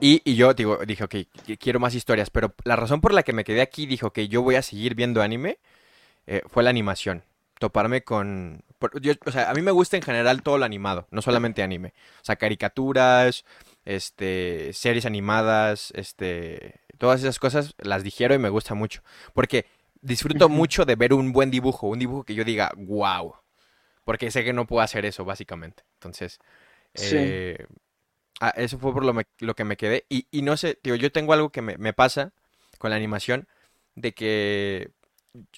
y, y, yo digo, dije, ok, quiero más historias, pero la razón por la que me quedé aquí, dijo que yo voy a seguir viendo anime, eh, fue la animación. Toparme con... o sea, a mí me gusta en general todo lo animado, no solamente anime. O sea, caricaturas, este, series animadas, este, todas esas cosas las digiero y me gusta mucho. Porque disfruto mucho de ver un buen dibujo, un dibujo que yo diga, wow. Porque sé que no puedo hacer eso, básicamente. Entonces, eh, ah, eso fue por lo, lo, que me quedé. Y, y no sé, digo, yo tengo algo que me, me pasa con la animación, de que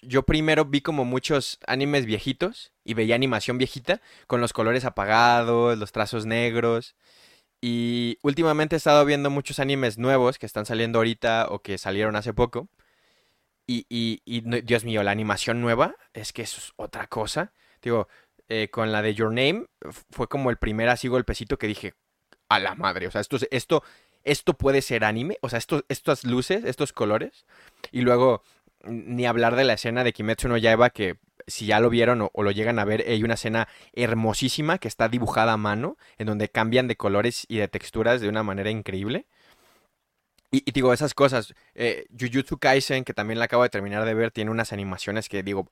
yo primero vi como muchos animes viejitos y veía animación viejita con los colores apagados, los trazos negros. Y últimamente he estado viendo muchos animes nuevos que están saliendo ahorita o que salieron hace poco. Y, y, y Dios mío, la animación nueva es que eso es otra cosa. Digo, eh, con la de Your Name fue como el primer así golpecito que dije, a la madre, o sea, esto, es- esto, esto puede ser anime, o sea, esto, estas luces, estos colores. Y luego, ni hablar de la escena de Kimetsu no Yaiba que si ya lo vieron o, o lo llegan a ver, hay una escena hermosísima que está dibujada a mano, en donde cambian de colores y de texturas de una manera increíble. Y, y digo, esas cosas. Eh, Jujutsu Kaisen, que también la acabo de terminar de ver, tiene unas animaciones que digo,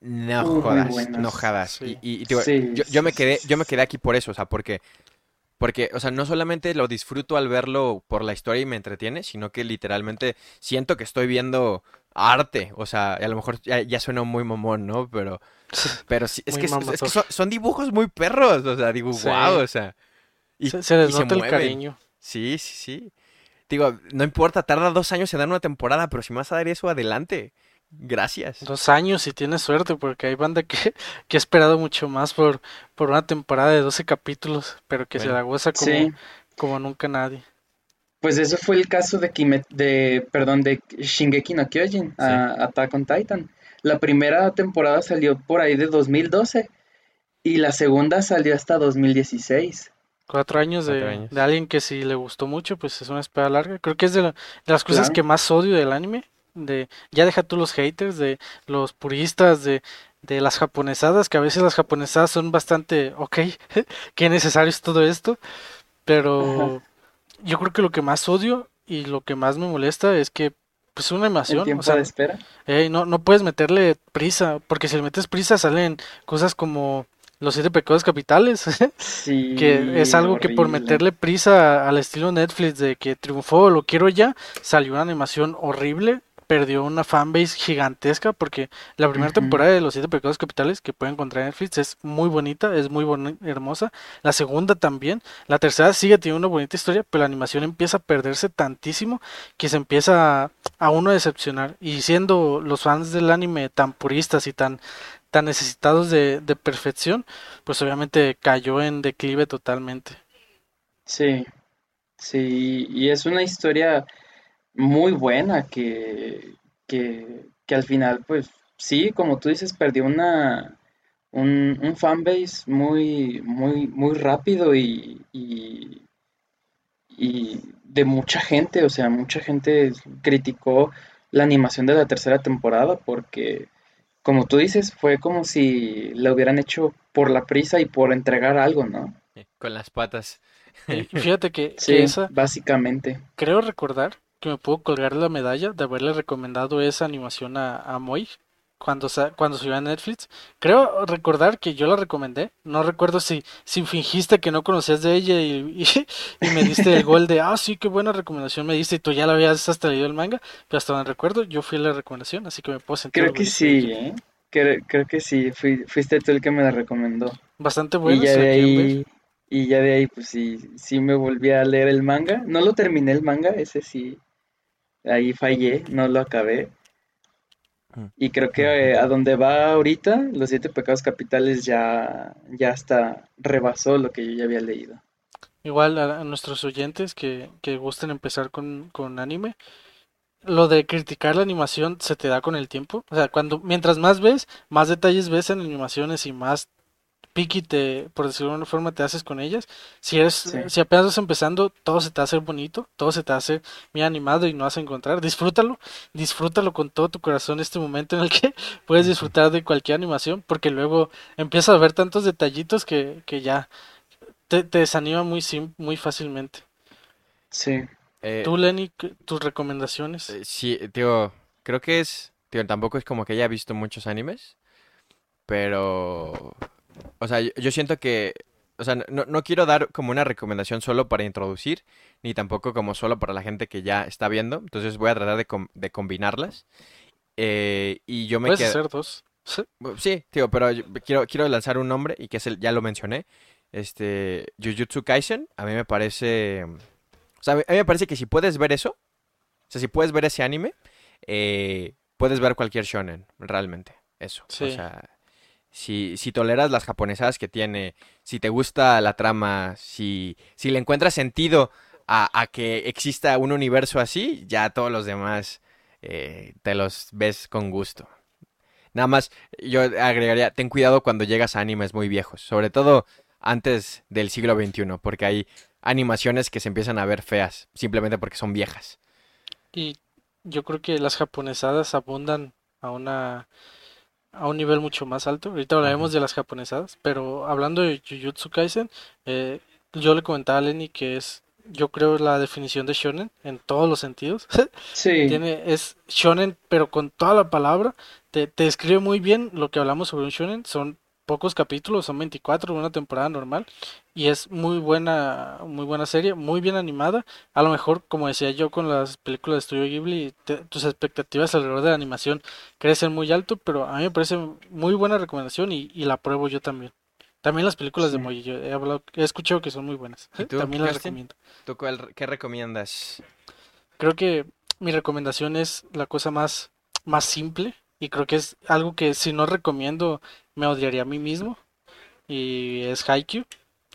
no jodas, no jodas. Sí. Y, digo, Sí, yo, yo me quedé, yo me quedé aquí por eso, o sea, porque, porque, o sea, no solamente lo disfruto al verlo por la historia y me entretiene, sino que literalmente siento que estoy viendo arte. O sea, a lo mejor ya, ya suena muy mamón, ¿no? Pero, pero sí, es que, es- son, son dibujos muy perros, o sea, digo, Sí. wow, o sea. Y, Se, se les y se el mueven. cariño. Sí, sí, sí. Digo, no importa, tarda dos años en dar una temporada, pero si me vas a dar eso, adelante. Gracias. Dos años y tienes suerte, porque hay banda que, que ha esperado mucho más por, por una temporada de 12 capítulos, pero que se la goza como, Sí, como nunca nadie. pues eso fue el caso de Kimet, de, perdón, de Shingeki no Kyojin, a Attack on Titan. La primera temporada salió por ahí de 2012 y la segunda salió hasta 2016. Cuatro años de, Cuatro años. de alguien que si le gustó mucho, pues es una espera larga. Creo que es de, la- de las cosas Claro. que más odio del anime. De, ya deja tú los haters, de los puristas, de, de las japonesadas, que a veces las japonesadas son bastante, ok, qué necesario es todo esto. Pero yo creo que lo que más odio y lo que más me molesta es que, pues, una El animación, o tiempo sea, de espera. No, no puedes meterle prisa, porque si le metes prisa salen cosas como los siete pecados capitales, Sí, que es algo que por meterle prisa al estilo Netflix de que triunfó, lo quiero ya, salió una animación horrible, perdió una fanbase gigantesca, porque la primera temporada de los siete pecados capitales que pueden encontrar en Netflix es muy bonita, es muy boni- hermosa, la segunda también, la tercera sigue teniendo una bonita historia, pero la animación empieza a perderse tantísimo que se empieza a, a uno a decepcionar, y siendo los fans del anime tan puristas y tan tan necesitados de, de perfección, pues obviamente cayó en declive totalmente. Sí, sí, y es una historia muy buena que, que, que al final, pues sí, como tú dices, perdió una, un, un fanbase muy, muy, muy rápido y, y, y de mucha gente, o sea, mucha gente criticó la animación de la tercera temporada porque, como tú dices, fue como si la hubieran hecho por la prisa y por entregar algo, ¿no? Con las patas. Y fíjate que, que Sí, esa, básicamente. creo recordar que me puedo colgar la medalla de haberle recomendado esa animación a, a Moy cuando, sa- cuando subió a Netflix. Creo recordar que yo la recomendé. No recuerdo si, si fingiste que no conocías de ella y, y- y me diste el gol de, ah, sí, qué buena recomendación me diste y tú ya la habías hasta leído el manga. Pero hasta donde recuerdo, yo fui a la recomendación, así que me puedo sentir Creo que sí. ¿eh? Creo, creo que sí, fui- fuiste tú el que me la recomendó. Bastante Y buena, ya si la de ahí, y ya de ahí, pues sí, sí me volví a leer el manga. No lo terminé el manga, ese sí, ahí fallé, no lo acabé. Mm. Y creo que eh, a donde va ahorita, los siete pecados capitales ya, ya hasta rebasó lo que yo ya había leído. Igual a, a nuestros oyentes que, que gusten empezar con, con anime, lo de criticar la animación se te da con el tiempo. O sea, cuando mientras más ves, más detalles ves en animaciones y más piqui te, por decirlo de alguna forma, te haces con ellas. Si eres, Sí. si apenas vas empezando, todo se te hace bonito, todo se te hace bien animado y no vas a encontrar. Disfrútalo, disfrútalo con todo tu corazón este momento en el que puedes disfrutar de cualquier animación, porque luego empiezas a ver tantos detallitos que, que ya te, te desanima muy, sim- muy fácilmente. Sí, Eh, Tú, Lenny, ¿qué- tus recomendaciones. eh, sí, tío, creo que es, tío, tampoco es como que haya visto muchos animes, pero, o sea, yo, siento que, o sea, no, no quiero dar como una recomendación solo para introducir, ni tampoco como solo para la gente que ya está viendo, entonces voy a tratar de, com- de combinarlas. Eh, y yo me Puedes quedo... hacer dos. Bu- Sí, tío, pero yo quiero, quiero lanzar un nombre y que es el, ya lo mencioné. Este, Jujutsu Kaisen, a mí me parece. O sea, a mí me parece que si puedes ver eso, o sea, si puedes ver ese anime, eh, puedes ver cualquier shonen, realmente. Eso. O Sí. sea, si, toleras las japonesadas que tiene, si te gusta la trama, si, si le encuentras sentido a, a que exista un universo así, ya todos los demás eh, te los ves con gusto. Nada más, yo agregaría, ten cuidado cuando llegas a animes muy viejos, sobre todo antes del siglo XXI, porque hay animaciones que se empiezan a ver feas, simplemente porque son viejas. Y yo creo que las japonesadas abundan a una a un nivel mucho más alto. Ahorita hablaremos de las japonesadas, pero hablando de Jujutsu Kaisen, eh, yo le comentaba a Lenny que es, yo creo, la definición de shonen en todos los sentidos. Sí. Tiene, es shonen, pero con toda la palabra. Te, te describe muy bien lo que hablamos sobre un shonen. Son pocos capítulos, son 24 una temporada normal y es muy buena, muy buena serie, muy bien animada. A lo mejor, como decía yo con las películas de Studio Ghibli, te- tus expectativas alrededor de la animación crecen muy alto, pero a mí me parece muy buena recomendación y, y la pruebo yo también. También las películas de. Moji, yo he hablado, he escuchado que son muy buenas. ¿Y tú, También las recomiendo. ¿Tú cuál- qué recomiendas? Creo que mi recomendación es la cosa más, más simple y creo que es algo que si no recomiendo me odiaría a mí mismo y es Haikyuu.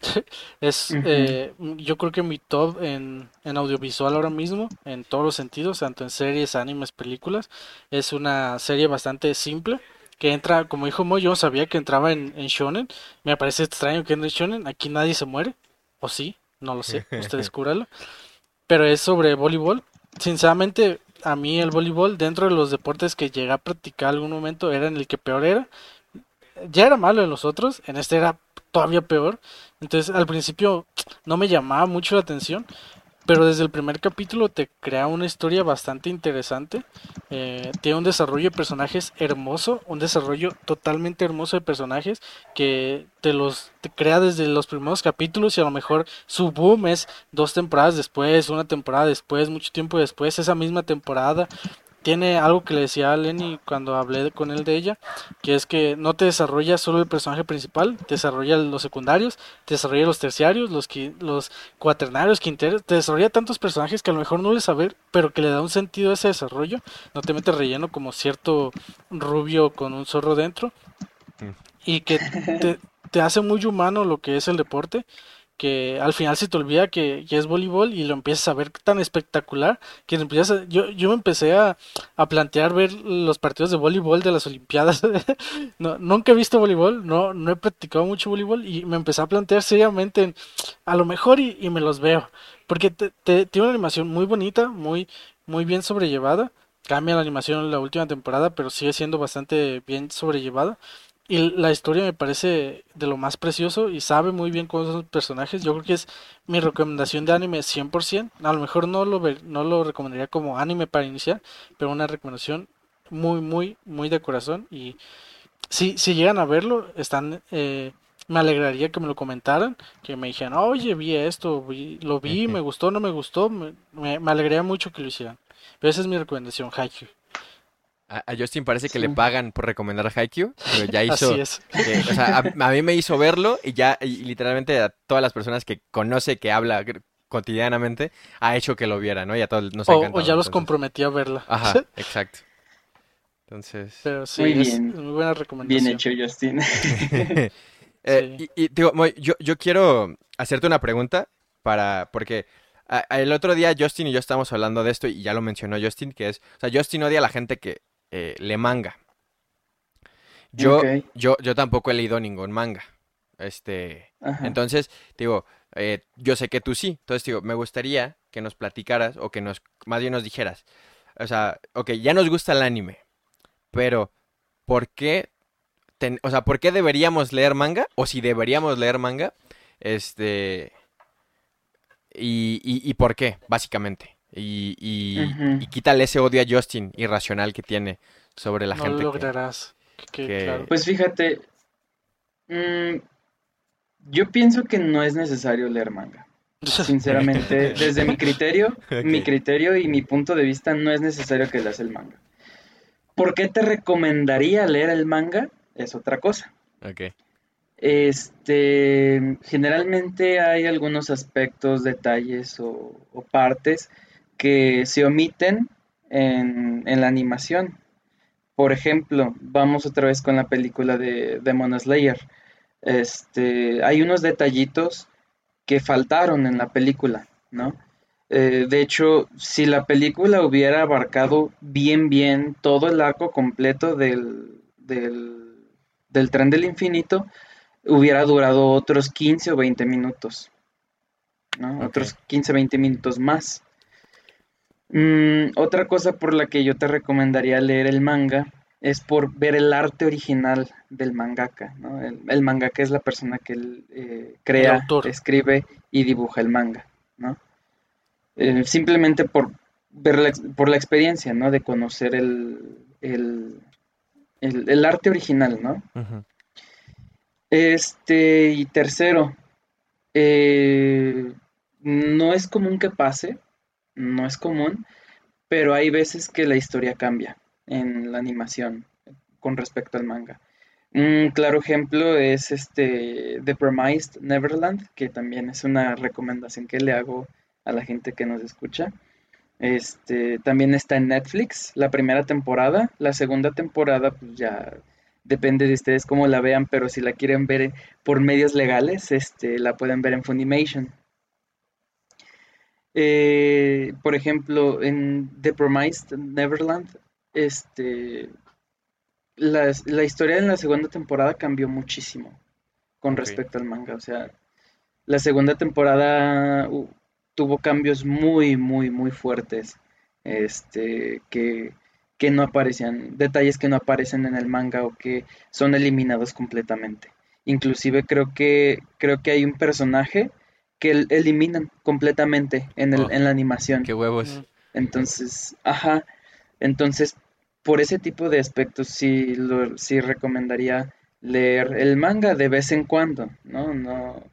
Es, eh, yo creo que mi top en, en audiovisual ahora mismo, en todos los sentidos, tanto en series, animes, películas, es una serie bastante simple que entra, como dijo Mo, yo sabía que entraba en, en Shonen. Me parece extraño que entre en Shonen. Aquí nadie se muere, o sí, no lo sé, ustedes cúralo. Pero es sobre voleibol. Sinceramente, a mí el voleibol, dentro de los deportes que llegué a practicar algún momento, era en el que peor era ya era malo en los otros, en este era todavía peor. Entonces al principio no me llamaba mucho la atención, pero desde el primer capítulo te crea una historia bastante interesante. Eh, tiene un desarrollo de personajes hermoso, un desarrollo totalmente hermoso de personajes que te los te crea desde los primeros capítulos y a lo mejor su boom es dos temporadas después, una temporada después, mucho tiempo después, esa misma temporada tiene algo que le decía a Lenny cuando hablé con él de ella, que es que no te desarrolla solo el personaje principal, te desarrolla los secundarios, te desarrolla los terciarios, los qui- los cuaternarios, quinteros, te desarrolla tantos personajes que a lo mejor no le saber, pero que le da un sentido a ese desarrollo, no te mete relleno como cierto rubio con un zorro dentro, Mm. y que te, te hace muy humano lo que es el deporte, que al final se te olvida que, es voleibol y lo empiezas a ver tan espectacular que empiezas a- yo, yo me empecé a, a plantear ver los partidos de voleibol de las Olimpiadas. No, nunca he visto voleibol, no, no he practicado mucho voleibol y me empecé a plantear seriamente en, a lo mejor y, y me los veo. Porque te- te- tiene una animación muy bonita, muy, muy bien sobrellevada. Cambia la animación en la última temporada, pero sigue siendo bastante bien sobrellevada. Y la historia me parece de lo más precioso y sabe muy bien cómo son los personajes. Yo creo que es mi recomendación de anime 100%. A lo mejor no lo, ver- no lo recomendaría como anime para iniciar, pero una recomendación muy, muy, muy de corazón. Y si, si llegan a verlo, están, eh, me alegraría que me lo comentaran, que me dijeran, oye, vi esto, vi- lo vi, me gustó, no me gustó. Me, me, me alegraría mucho que lo hicieran. Pero esa es mi recomendación, Haikyuu. A, Justin parece que le pagan por recomendar a Haikyuu, pero ya hizo... Así es. o sea, a, a mí me hizo verlo y ya, y literalmente a todas las personas que conoce, que habla cotidianamente, ha hecho que lo viera, ¿no? Y a todos nos ha O, ya los entonces- comprometí a verla. Ajá, exacto. Entonces... Pero sí, Muy es bien. muy buena recomendación. Bien hecho, Justin. Eh, Sí. y, y, digo, yo, yo quiero hacerte una pregunta para, porque el otro día Justin y yo estábamos hablando de esto y ya lo mencionó Justin, que es, o sea, Justin odia a la gente que eh, le manga. Yo, yo, yo tampoco he leído ningún manga. Este, ajá. entonces, digo, eh, yo sé que tú sí. Entonces, digo, me gustaría que nos platicaras o que nos, más bien nos dijeras. O sea, ok, ya nos gusta el anime, pero ¿por qué, ten- o sea, ¿por qué deberíamos leer manga? O si deberíamos leer manga, este, y, y, y por qué, básicamente. Y, y, y quítale ese odio a Justin irracional que tiene sobre la no gente lo que... lograrás. Que- que- claro. Pues fíjate, mm, yo pienso que no es necesario leer manga. Sinceramente, desde mi criterio, mi criterio y mi punto de vista, no es necesario que leas el manga. ¿Por qué te recomendaría leer el manga? Es otra cosa. Ok. Este, generalmente hay algunos aspectos, detalles o, o partes que se omiten en, en la animación. Por ejemplo, vamos otra vez con la película de Demon Slayer. Este, hay unos detallitos que faltaron en la película, ¿no? Eh, de hecho, si la película hubiera abarcado bien, bien todo el arco completo del, del, tren del infinito, hubiera durado otros 15 o 20 minutos. ¿no? Otros 15, 20 minutos más. Mm, otra cosa por la que yo te recomendaría leer el manga es por ver el arte original del mangaka. ¿no? El, mangaka es la persona que eh, crea, escribe y dibuja el manga. ¿no? Eh, simplemente por ver la, por la experiencia, ¿no? De conocer el, el, arte original, ¿no? Este, y tercero, eh, no es común que pase, no es común, pero hay veces que la historia cambia en la animación con respecto al manga. Un claro ejemplo es este The Promised Neverland, que también es una recomendación que le hago a la gente que nos escucha. Este, también está en Netflix la primera temporada. La segunda temporada, pues ya depende de ustedes cómo la vean, pero si la quieren ver por medios legales, este, la pueden ver en Funimation. Eh, por ejemplo, en The Promised Neverland, este, la, historia en la segunda temporada cambió muchísimo con respecto al manga. O sea, la segunda temporada tuvo cambios muy, muy, muy fuertes, este, que, no aparecían, detalles que no aparecen en el manga o que son eliminados completamente. Inclusive creo que, creo que hay un personaje que eliminan completamente en, el, oh, en la animación. Qué huevos. Entonces, ajá, entonces por ese tipo de aspectos sí, lo, sí recomendaría leer el manga de vez en cuando, ¿no? No,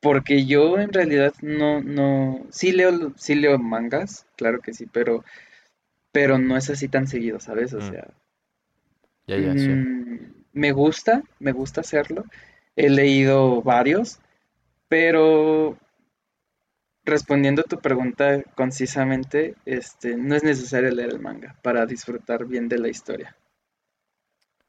porque yo en realidad no, no, sí leo, sí leo mangas, claro que sí, pero, pero no es así tan seguido, ¿sabes? O mm. sea, ya, ya, mm, me gusta, me gusta hacerlo. He leído varios, pero respondiendo a tu pregunta concisamente, este, no es necesario leer el manga para disfrutar bien de la historia.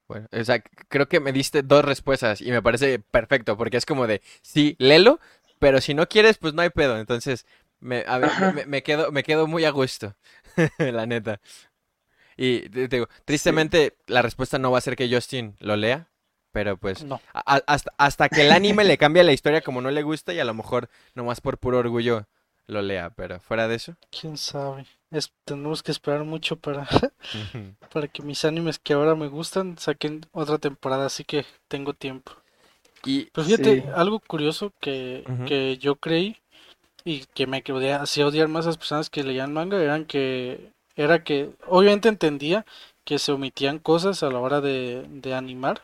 Bueno, o sea, creo que me diste dos respuestas y me parece perfecto porque es como de, sí, léelo, pero si no quieres, pues no hay pedo. Entonces, me, me, quedo, me quedo muy a gusto, la neta. Y te digo, tristemente la respuesta no va a ser que Justin lo lea, pero pues hasta, hasta que el anime le cambie la historia como no le gusta y a lo mejor nomás por puro orgullo lo lea, pero fuera de eso. ¿Quién sabe? tenemos que esperar mucho para, para que mis animes que ahora me gustan saquen otra temporada, así que tengo tiempo. Y pues fíjate, algo curioso que, que yo creí y que me hacía odiar más a las personas que leían manga eran que era que obviamente entendía que se omitían cosas a la hora de, de animar,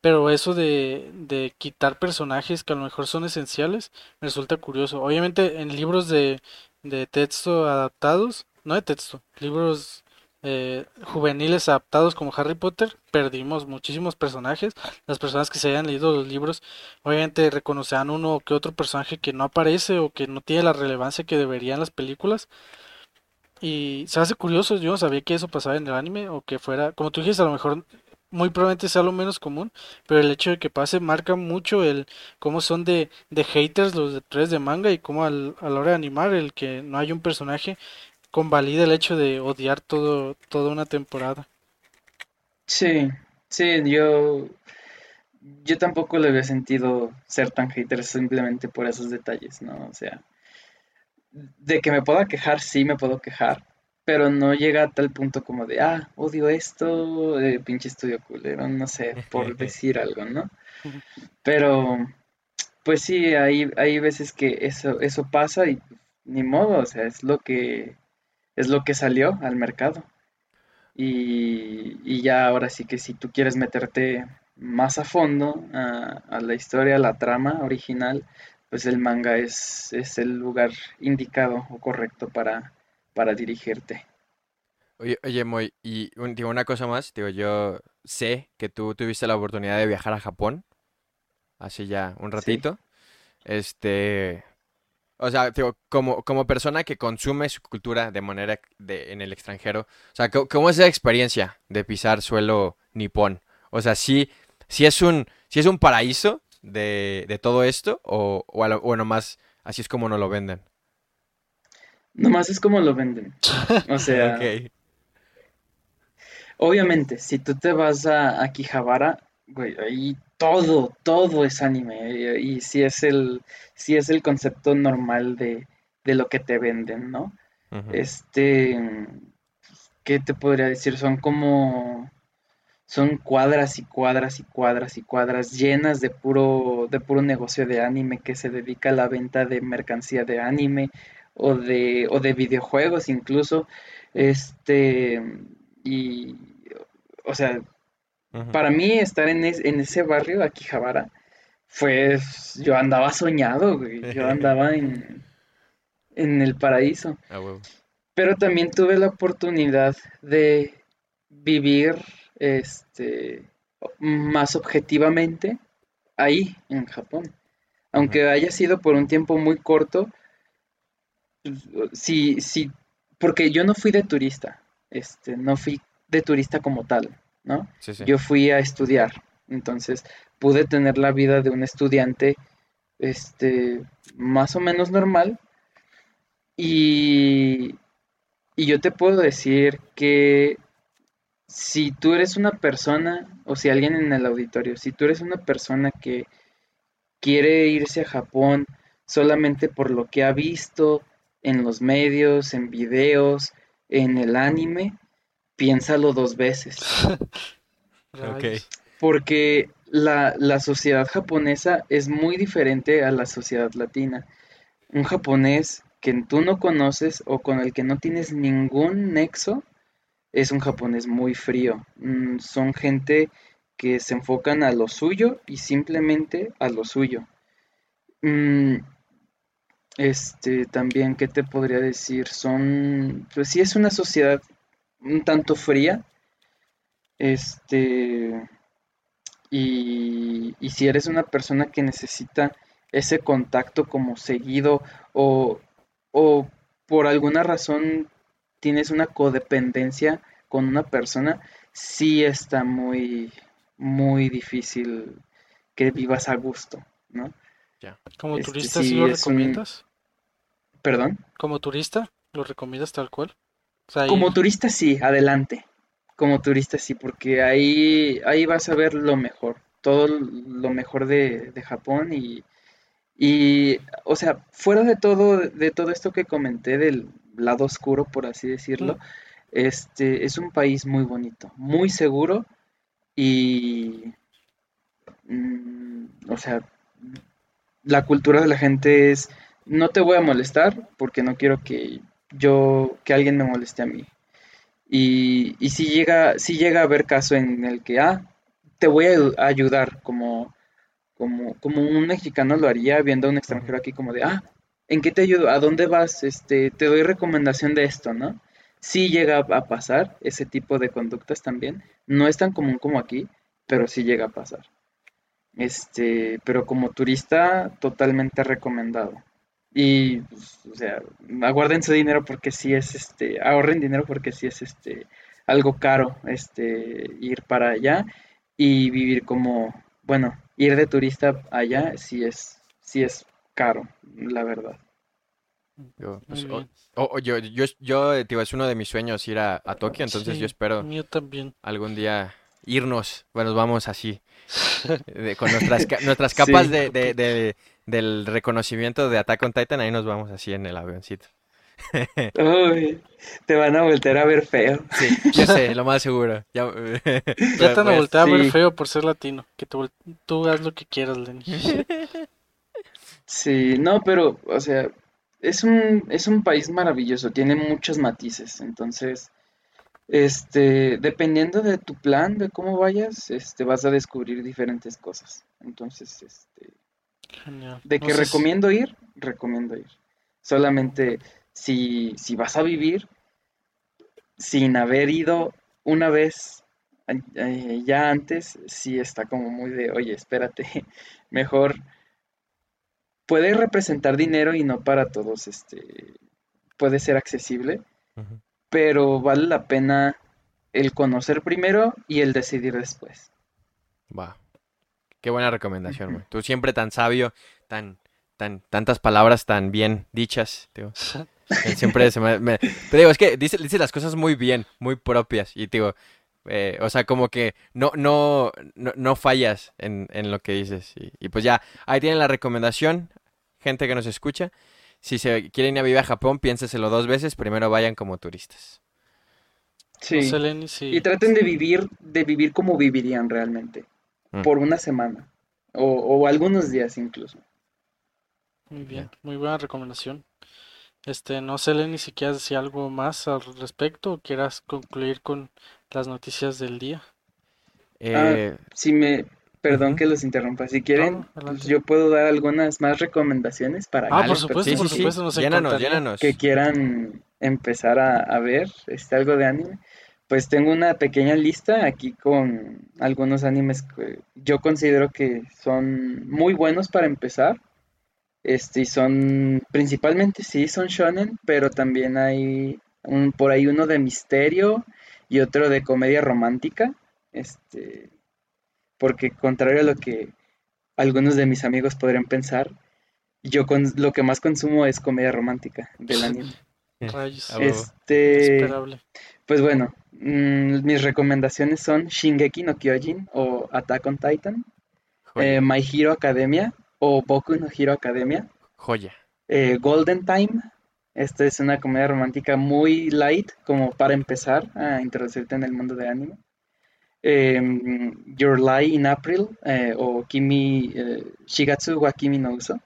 pero eso de, de quitar personajes que a lo mejor son esenciales me resulta curioso. Obviamente en libros de, de texto adaptados no de texto, libros eh, juveniles adaptados como Harry Potter, perdimos muchísimos personajes. Las personas que se hayan leído los libros, obviamente reconocerán uno que otro personaje que no aparece o que no tiene la relevancia que deberían las películas. Y se hace curioso, yo no sabía que eso pasaba en el anime o que fuera, como tú dijiste, a lo mejor muy probablemente sea lo menos común, pero el hecho de que pase marca mucho el cómo son de, de haters los de tres de manga y cómo al, a la hora de animar el que no hay un personaje convalida el hecho de odiar todo, toda una temporada. Sí, sí, yo, yo tampoco le había sentido ser tan hater simplemente por esos detalles, ¿no? O sea, de que me pueda quejar, sí me puedo quejar, pero no llega a tal punto como de, ah, odio esto, pinche estudio culero, no sé, por decir algo, ¿no? Pero, pues sí, hay, hay veces que eso, eso pasa y ni modo, o sea, es lo que es lo que salió al mercado. Y, ya ahora sí que si tú quieres meterte más a fondo a, la historia, a la trama original, pues el manga es, es el lugar indicado o correcto para, para dirigirte. Oye, oye Moy, y digo, una cosa más, digo, yo sé que tú tuviste la oportunidad de viajar a Japón hace ya un ratito. Este, O sea, digo, como, como persona que consume su cultura de manera de, en el extranjero, o sea, ¿cómo, es esa experiencia de pisar suelo nipón? O sea, sí, sí es un, sí es un paraíso de, de todo esto, o, o, a lo- o nomás así es como nos lo venden. Nomás es como lo venden. O sea, obviamente, si tú te vas a, a Quijabara, güey, ahí todo, todo es anime. Y, y sí es el, sí es el concepto normal de, de lo que te venden, ¿no? Este, ¿qué te podría decir? Son como, son cuadras y cuadras y cuadras y cuadras llenas de puro, de puro negocio de anime que se dedica a la venta de mercancía de anime o de, o de videojuegos incluso. Este, y, o sea, para mí estar en, es- en ese barrio, Akihabara, fue, yo andaba soñado, güey, yo andaba en, en el paraíso. Ah. Pero también tuve la oportunidad de vivir este más objetivamente ahí en Japón. Aunque haya sido por un tiempo muy corto, sí, sí, porque yo no fui de turista, este, no fui de turista como tal, ¿no? Sí, sí. Yo fui a estudiar, entonces pude tener la vida de un estudiante, este, más o menos normal, y, y yo te puedo decir que si tú eres una persona, o si alguien en el auditorio, si tú eres una persona que quiere irse a Japón solamente por lo que ha visto en los medios, en videos, en el anime, piénsalo dos veces. Ok. Rayos. Porque la, la sociedad japonesa es muy diferente a la sociedad latina. Un japonés que tú no conoces o con el que no tienes ningún nexo es un japonés muy frío. Mm, Son gente que se enfocan a lo suyo y simplemente a lo suyo. Mm, Este, también, ¿qué te podría decir? Son, pues sí es una sociedad un tanto fría. Este, y, y si eres una persona que necesita ese contacto como seguido o, o por alguna razón tienes una codependencia con una persona, sí está muy, muy difícil que vivas a gusto, ¿no? Como Este, turista, sí, ¿sí lo un- recomiendas? Perdón. Como turista, ¿lo recomiendas tal cual? O sea, Como turista sí, adelante. Como turista sí, porque ahí, ahí vas a ver lo mejor, todo lo mejor de, de Japón y, y, o sea, fuera de todo, de todo esto que comenté del lado oscuro, por así decirlo, este es un país muy bonito, muy seguro y, mm, o sea, la cultura de la gente es, no te voy a molestar porque no quiero que yo, que alguien me moleste a mí. Y, y si llega, si llega a haber caso en el que, ah, te voy a ayu- a ayudar, como, como, como un mexicano lo haría viendo a un extranjero aquí como de, ah, ¿en qué te ayudo? ¿A dónde vas? Este, te doy recomendación de esto, ¿no? Sí llega a pasar ese tipo de conductas también. No es tan común como aquí, pero sí llega a pasar. Este, pero como turista, totalmente recomendado. Y, pues, o sea, aguarden su dinero porque sí es, este, ahorren dinero porque sí es, este, algo caro, este, ir para allá y vivir como, bueno, ir de turista allá sí es, sí es caro, la verdad. Yo, pues, yo, yo, yo, digo, es uno de mis sueños ir a, a Tokio, entonces Sí, yo espero mío también. algún día irnos, bueno, vamos así, de- con nuestras, nuestras capas Sí. de, de- de- del reconocimiento de Attack on Titan, ahí nos vamos así en el avioncito. Uy, te van a voltear a ver feo. Sí, yo sé, lo más seguro. Ya, Ya te van a pues, voltear a ver sí. feo por ser latino. Que te tú haz lo que quieras, Lenny. Sí, no, pero, o sea, es un, es un país maravilloso, tiene muchos matices, entonces, este, dependiendo de tu plan, de cómo vayas, este, vas a descubrir diferentes cosas. Entonces, este, Genial. de No que si- recomiendo ir, recomiendo ir. Solamente si, si vas a vivir sin haber ido una vez eh, ya antes, sí está como muy de, oye, espérate, mejor puede representar dinero y no para todos, este, puede ser accesible. Pero vale la pena el conocer primero y el decidir después. Va. Qué buena recomendación, güey. Tú siempre tan sabio, tan, tan, tantas palabras tan bien dichas, tío. Siempre se me, me- Te digo, es que dice, dice las cosas muy bien, muy propias. Y digo, eh, o sea, como que no, no, no, no fallas en, en lo que dices. Y, y pues ya, ahí tienen la recomendación, gente que nos escucha. Si se quieren ir a vivir a Japón, piénseselo dos veces. Primero vayan como turistas. Sí. Y traten de vivir, de vivir como vivirían realmente, Mm. por una semana o, o algunos días incluso. Muy bien, muy buena recomendación. Este, no sé, Lenny, si quieres decir algo más al respecto o quieras concluir con las noticias del día. Eh, Si me, perdón que los interrumpa, si quieren, No, pues yo puedo dar algunas más recomendaciones para Ah, por supuesto, por Llénanos, llénanos. que quieran empezar a, a ver este, algo de anime, pues tengo una pequeña lista aquí con algunos animes que yo considero que son muy buenos para empezar. Este, y son principalmente sí son shonen, pero también hay un, por ahí uno de misterio y otro de comedia romántica. Este, porque contrario a lo que algunos de mis amigos podrían pensar, yo con, lo que más consumo es comedia romántica del anime. Rayos. Este, esperable. pues bueno, mm, mis recomendaciones son Shingeki no Kyojin o Attack on Titan, eh, My Hero Academia o Boku no Hero Academia, Joya. eh, Golden Time. Esta es una comedia romántica muy light, como para empezar a introducirte en el mundo de anime. Em, Your Lie in April eh, o Kimi eh, Shigatsu wa Kimi no Uso.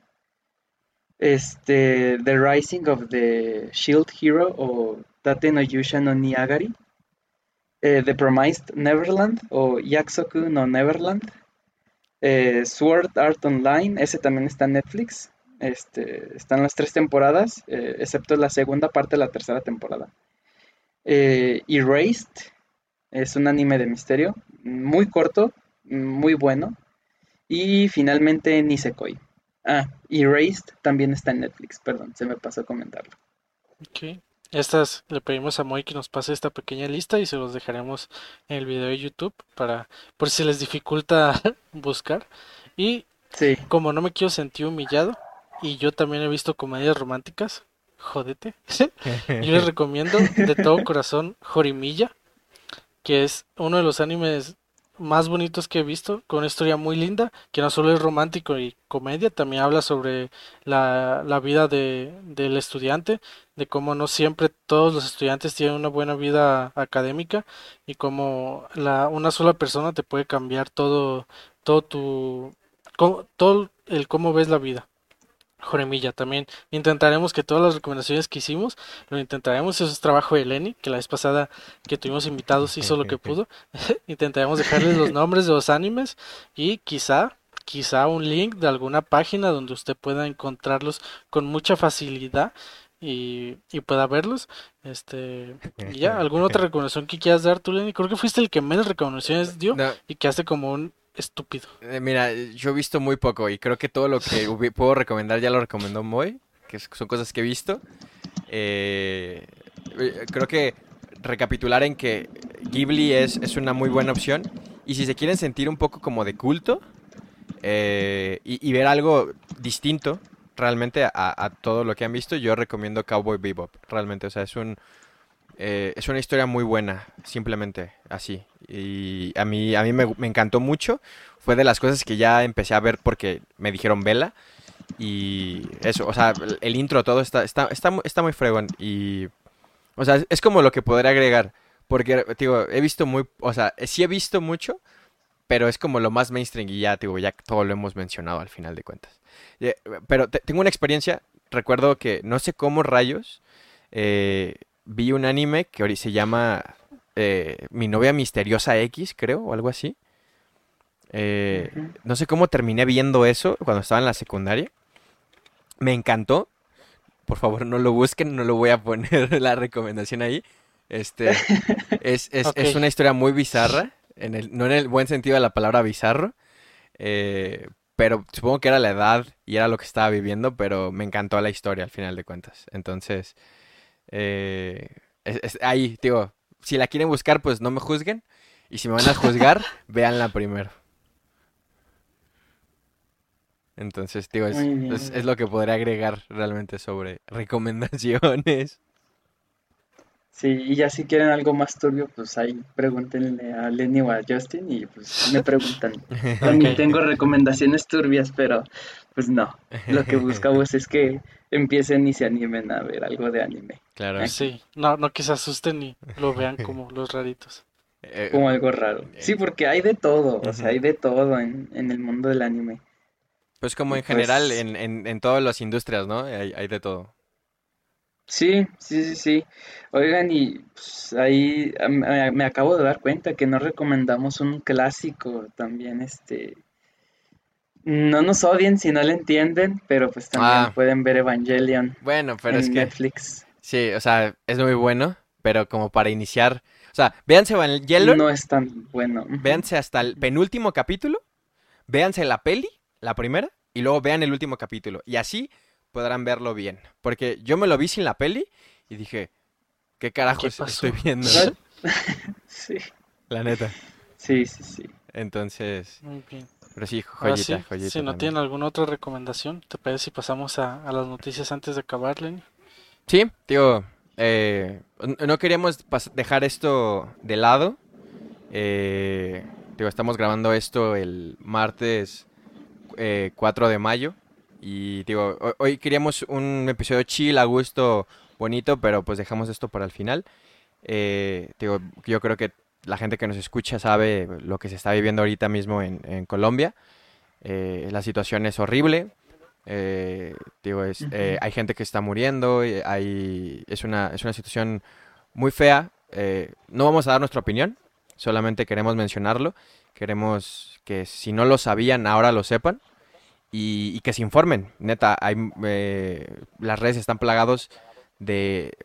Este, The Rising of the Shield Hero o Tate no Yusha no Niagari. Eh, the Promised Neverland o Yakusoku no Neverland. Sword Art Online, ese también está en Netflix. Este, están las tres temporadas, excepto la segunda parte de la tercera temporada. Erased es un anime de misterio, muy corto, muy bueno. Y finalmente Nisekoi. Ah, Erased también está en Netflix, perdón, se me pasó a comentarlo. Ok. Estas le pedimos a Moy que nos pase esta pequeña lista y se los dejaremos en el video de YouTube para por si les dificulta buscar. Y Sí, como no me quiero sentir humillado y yo también he visto comedias románticas, jódete. Yo les recomiendo de todo corazón Jorimilla, que es uno de los animes más bonitos que he visto, con una historia muy linda, que no solo es romántico y comedia, también habla sobre la, la vida de, del estudiante, de cómo no siempre todos los estudiantes tienen una buena vida académica y cómo la, una sola persona te puede cambiar todo, todo tu, todo el cómo ves la vida. Joremilla también. Intentaremos que todas las recomendaciones que hicimos, lo intentaremos. Eso es trabajo de Lenny, que la vez pasada que tuvimos invitados hizo lo que pudo. Intentaremos dejarles los nombres de los animes y quizá, quizá un link de alguna página donde usted pueda encontrarlos con mucha facilidad y, y pueda verlos. Este, y ya, ¿alguna otra recomendación que quieras dar tú, Lenny? Creo que fuiste el que menos recomendaciones dio No, y quedaste como un estúpido. eh, mira, yo he visto muy poco y creo que todo lo que puedo recomendar ya lo recomendó Moy, que son cosas que he visto. Eh, eh, creo que recapitular en que Ghibli es, es una muy buena opción y si se quieren sentir un poco como de culto eh, y, y ver algo distinto realmente a, a todo lo que han visto, yo recomiendo Cowboy Bebop, realmente, o sea, es un... eh, es una historia muy buena, simplemente así. Y a mí, a mí me, encantó mucho. Fue de las cosas que ya empecé a ver porque me dijeron vela. Y eso, o sea, el, intro, todo está, está, está, está muy fregón. Y, o sea, es, como lo que podré agregar. Porque, digo, he visto muy, o sea, sí he visto mucho, pero es como lo más mainstream y ya, digo, ya todo lo hemos mencionado al final de cuentas. Eh, Pero te- tengo una experiencia, recuerdo que no sé cómo rayos, eh, vi un anime que ahorita se llama eh, Mi novia misteriosa X, creo, o algo así. Eh, Ujú. no sé cómo terminé viendo eso cuando estaba en la secundaria. Me encantó. Por favor, no lo busquen, no lo voy a poner la recomendación ahí. Este es, es, es Ok. una historia muy bizarra, en el, no en el buen sentido de la palabra bizarro. eh, pero supongo que era la edad y era lo que estaba viviendo, pero me encantó la historia al final de cuentas. Entonces, eh, ahí, digo, si la quieren buscar, pues no me juzguen. Y si me van a juzgar, véanla primero. Entonces, digo, es, es, lo que podría agregar realmente sobre recomendaciones. Sí, y ya si quieren algo más turbio, pues ahí pregúntenle a Lenny o a Justin y pues me preguntan. También tengo recomendaciones turbias, pero pues no. Lo que buscamos es que empiecen y se animen a ver algo de anime. Claro. Sí, no, no que se asusten y lo vean como los raritos. Eh, como algo raro. Sí, eh. porque hay de todo, o sea, hay de todo en, en el mundo del anime. Pues como en general, pues en, en, en todas las industrias, ¿no? Hay, hay de todo. Sí, sí, sí, sí. Oigan, y pues, ahí me, acabo de dar cuenta que no recomendamos un clásico también, este... No nos odien si no le entienden, pero pues también ah. pueden ver Evangelion Bueno, pero es que... Netflix. Sí, o sea, es muy bueno, pero como para iniciar... O sea, véanse Evangelion. No es tan bueno. Véanse hasta el penúltimo capítulo, véanse la peli, la primera, y luego vean el último capítulo. Y así podrán verlo bien. Porque yo me lo vi sin la peli y dije, ¿qué carajo estoy viendo? sí. La neta. Sí, sí, sí. Entonces. Muy bien. Pero sí, joyita, joyita. Si no tienen alguna otra recomendación, ¿te parece si pasamos a, las noticias antes de acabar, Lenny? Sí, digo, eh, no queríamos dejar esto de lado. Eh, estamos grabando esto el martes 4 eh, de mayo. Y digo, hoy, queríamos un episodio chill, a gusto, bonito, pero pues dejamos esto para el final. Eh, digo, yo creo que la gente que nos escucha sabe lo que se está viviendo ahorita mismo en, Colombia. Eh, la situación es horrible. Eh, digo, es, hay gente que está muriendo. Hay, es, una, es una situación muy fea. no vamos a dar nuestra opinión, solamente queremos mencionarlo. Queremos que si no lo sabían, ahora lo sepan y, que se informen. Neta, hay, eh, las redes están plagados de,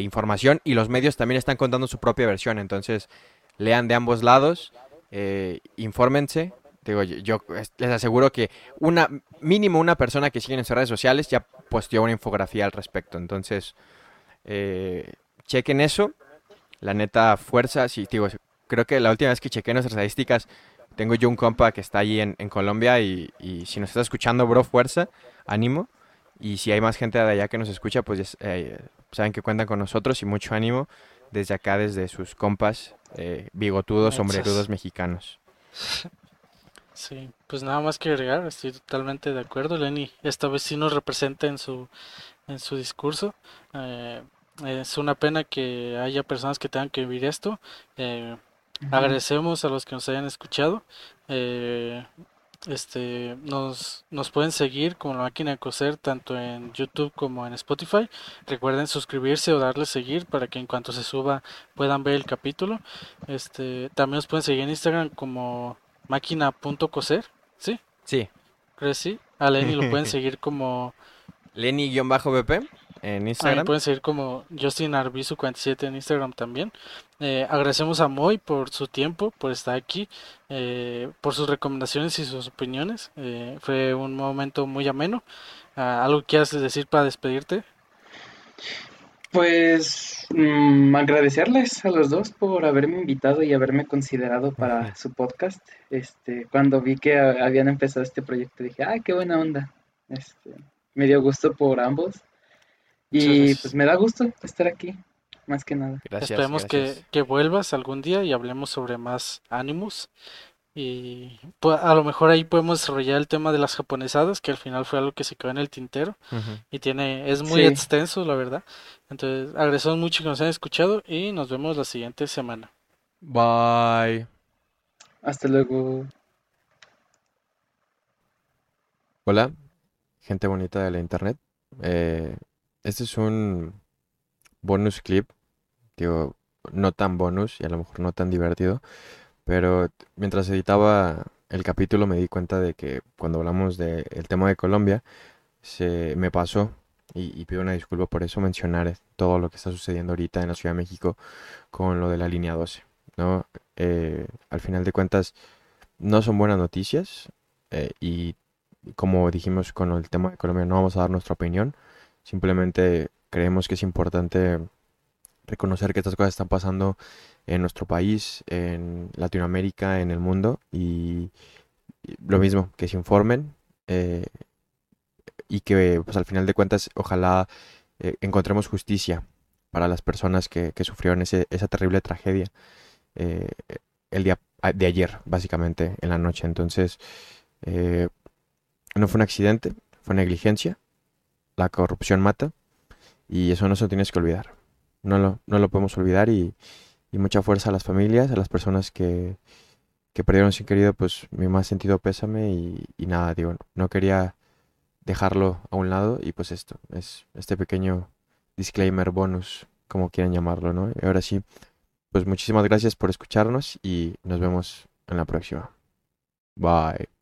información y los medios también están contando su propia versión. Entonces, lean de ambos lados, eh, Digo, yo, les aseguro que una mínimo una persona que sigue en sus redes sociales ya posteó una infografía al respecto. Entonces, eh, chequen eso. La neta, fuerza. Sí, digo, creo que la última vez que chequé nuestras estadísticas tengo yo un compa que está allí en, Colombia y, si nos está escuchando, bro, fuerza, ánimo. Y si hay más gente de allá que nos escucha, pues eh, saben que cuentan con nosotros y mucho ánimo desde acá, desde sus compas eh, bigotudos, sombrerudos mexicanos. Sí, pues nada más que agregar, estoy totalmente de acuerdo. Lenny esta vez sí nos representa en su, en su discurso. Eh, es una pena que haya personas que tengan que vivir esto. Eh, Agradecemos a los que nos hayan escuchado. Eh, este, nos, nos pueden seguir como la máquina de coser tanto en YouTube como en Spotify. Recuerden suscribirse o darle seguir para que en cuanto se suba puedan ver el capítulo. Este, también nos pueden seguir en Instagram como máquina.coser, ¿sí? Sí. Creo que sí. A Lenny lo pueden seguir como Lenny-BP en Instagram. pueden seguir como Justin Arbizu 47 en Instagram también. Eh, agradecemos a Moy por su tiempo, por estar aquí, eh, por sus recomendaciones y sus opiniones. Eh, fue un momento muy ameno. Ah, ¿Algo quieras decir para despedirte? Pues mm, agradecerles a los dos por haberme invitado y haberme considerado para su podcast. Este, cuando vi que habían empezado este proyecto dije, ah, qué buena onda. Este, me dio gusto por ambos y pues me da gusto estar aquí, más que nada. Gracias, Esperemos Que, que, vuelvas algún día y hablemos sobre más ánimos. Y pues, a lo mejor ahí podemos desarrollar el tema de las japonesadas, que al final fue algo que se quedó en el tintero. Y tiene, es muy extenso, la verdad. Entonces, agradecemos mucho que nos hayan escuchado y nos vemos la siguiente semana. Bye. Hasta luego. Hola, gente bonita de la internet. Eh, este es un bonus clip, digo, no tan bonus y a lo mejor no tan divertido, pero mientras editaba el capítulo me di cuenta de que cuando hablamos del tema de Colombia, se me pasó y, pido una disculpa por eso mencionar todo lo que está sucediendo ahorita en la Ciudad de México con lo de la línea 12, ¿no? Eh, al final de cuentas no son buenas noticias eh, y como dijimos con el tema de Colombia, no vamos a dar nuestra opinión. Simplemente creemos que es importante reconocer que estas cosas están pasando en nuestro país, en Latinoamérica, en el mundo y lo mismo, que se informen eh, y que pues al final de cuentas ojalá eh, encontremos justicia para las personas que, sufrieron ese, esa terrible tragedia eh, el día de ayer, básicamente, en la noche. Entonces, no fue un accidente, fue negligencia, la corrupción mata y eso no se lo tienes que olvidar. No lo, no lo podemos olvidar y, y mucha fuerza a las familias, a las personas que, que perdieron sin querido, pues mi más sentido pésame y, y, nada, digo, no quería dejarlo a un lado y pues esto, es este pequeño disclaimer bonus, como quieran llamarlo, ¿no? Y ahora sí, pues muchísimas gracias por escucharnos y nos vemos en la próxima. Bye.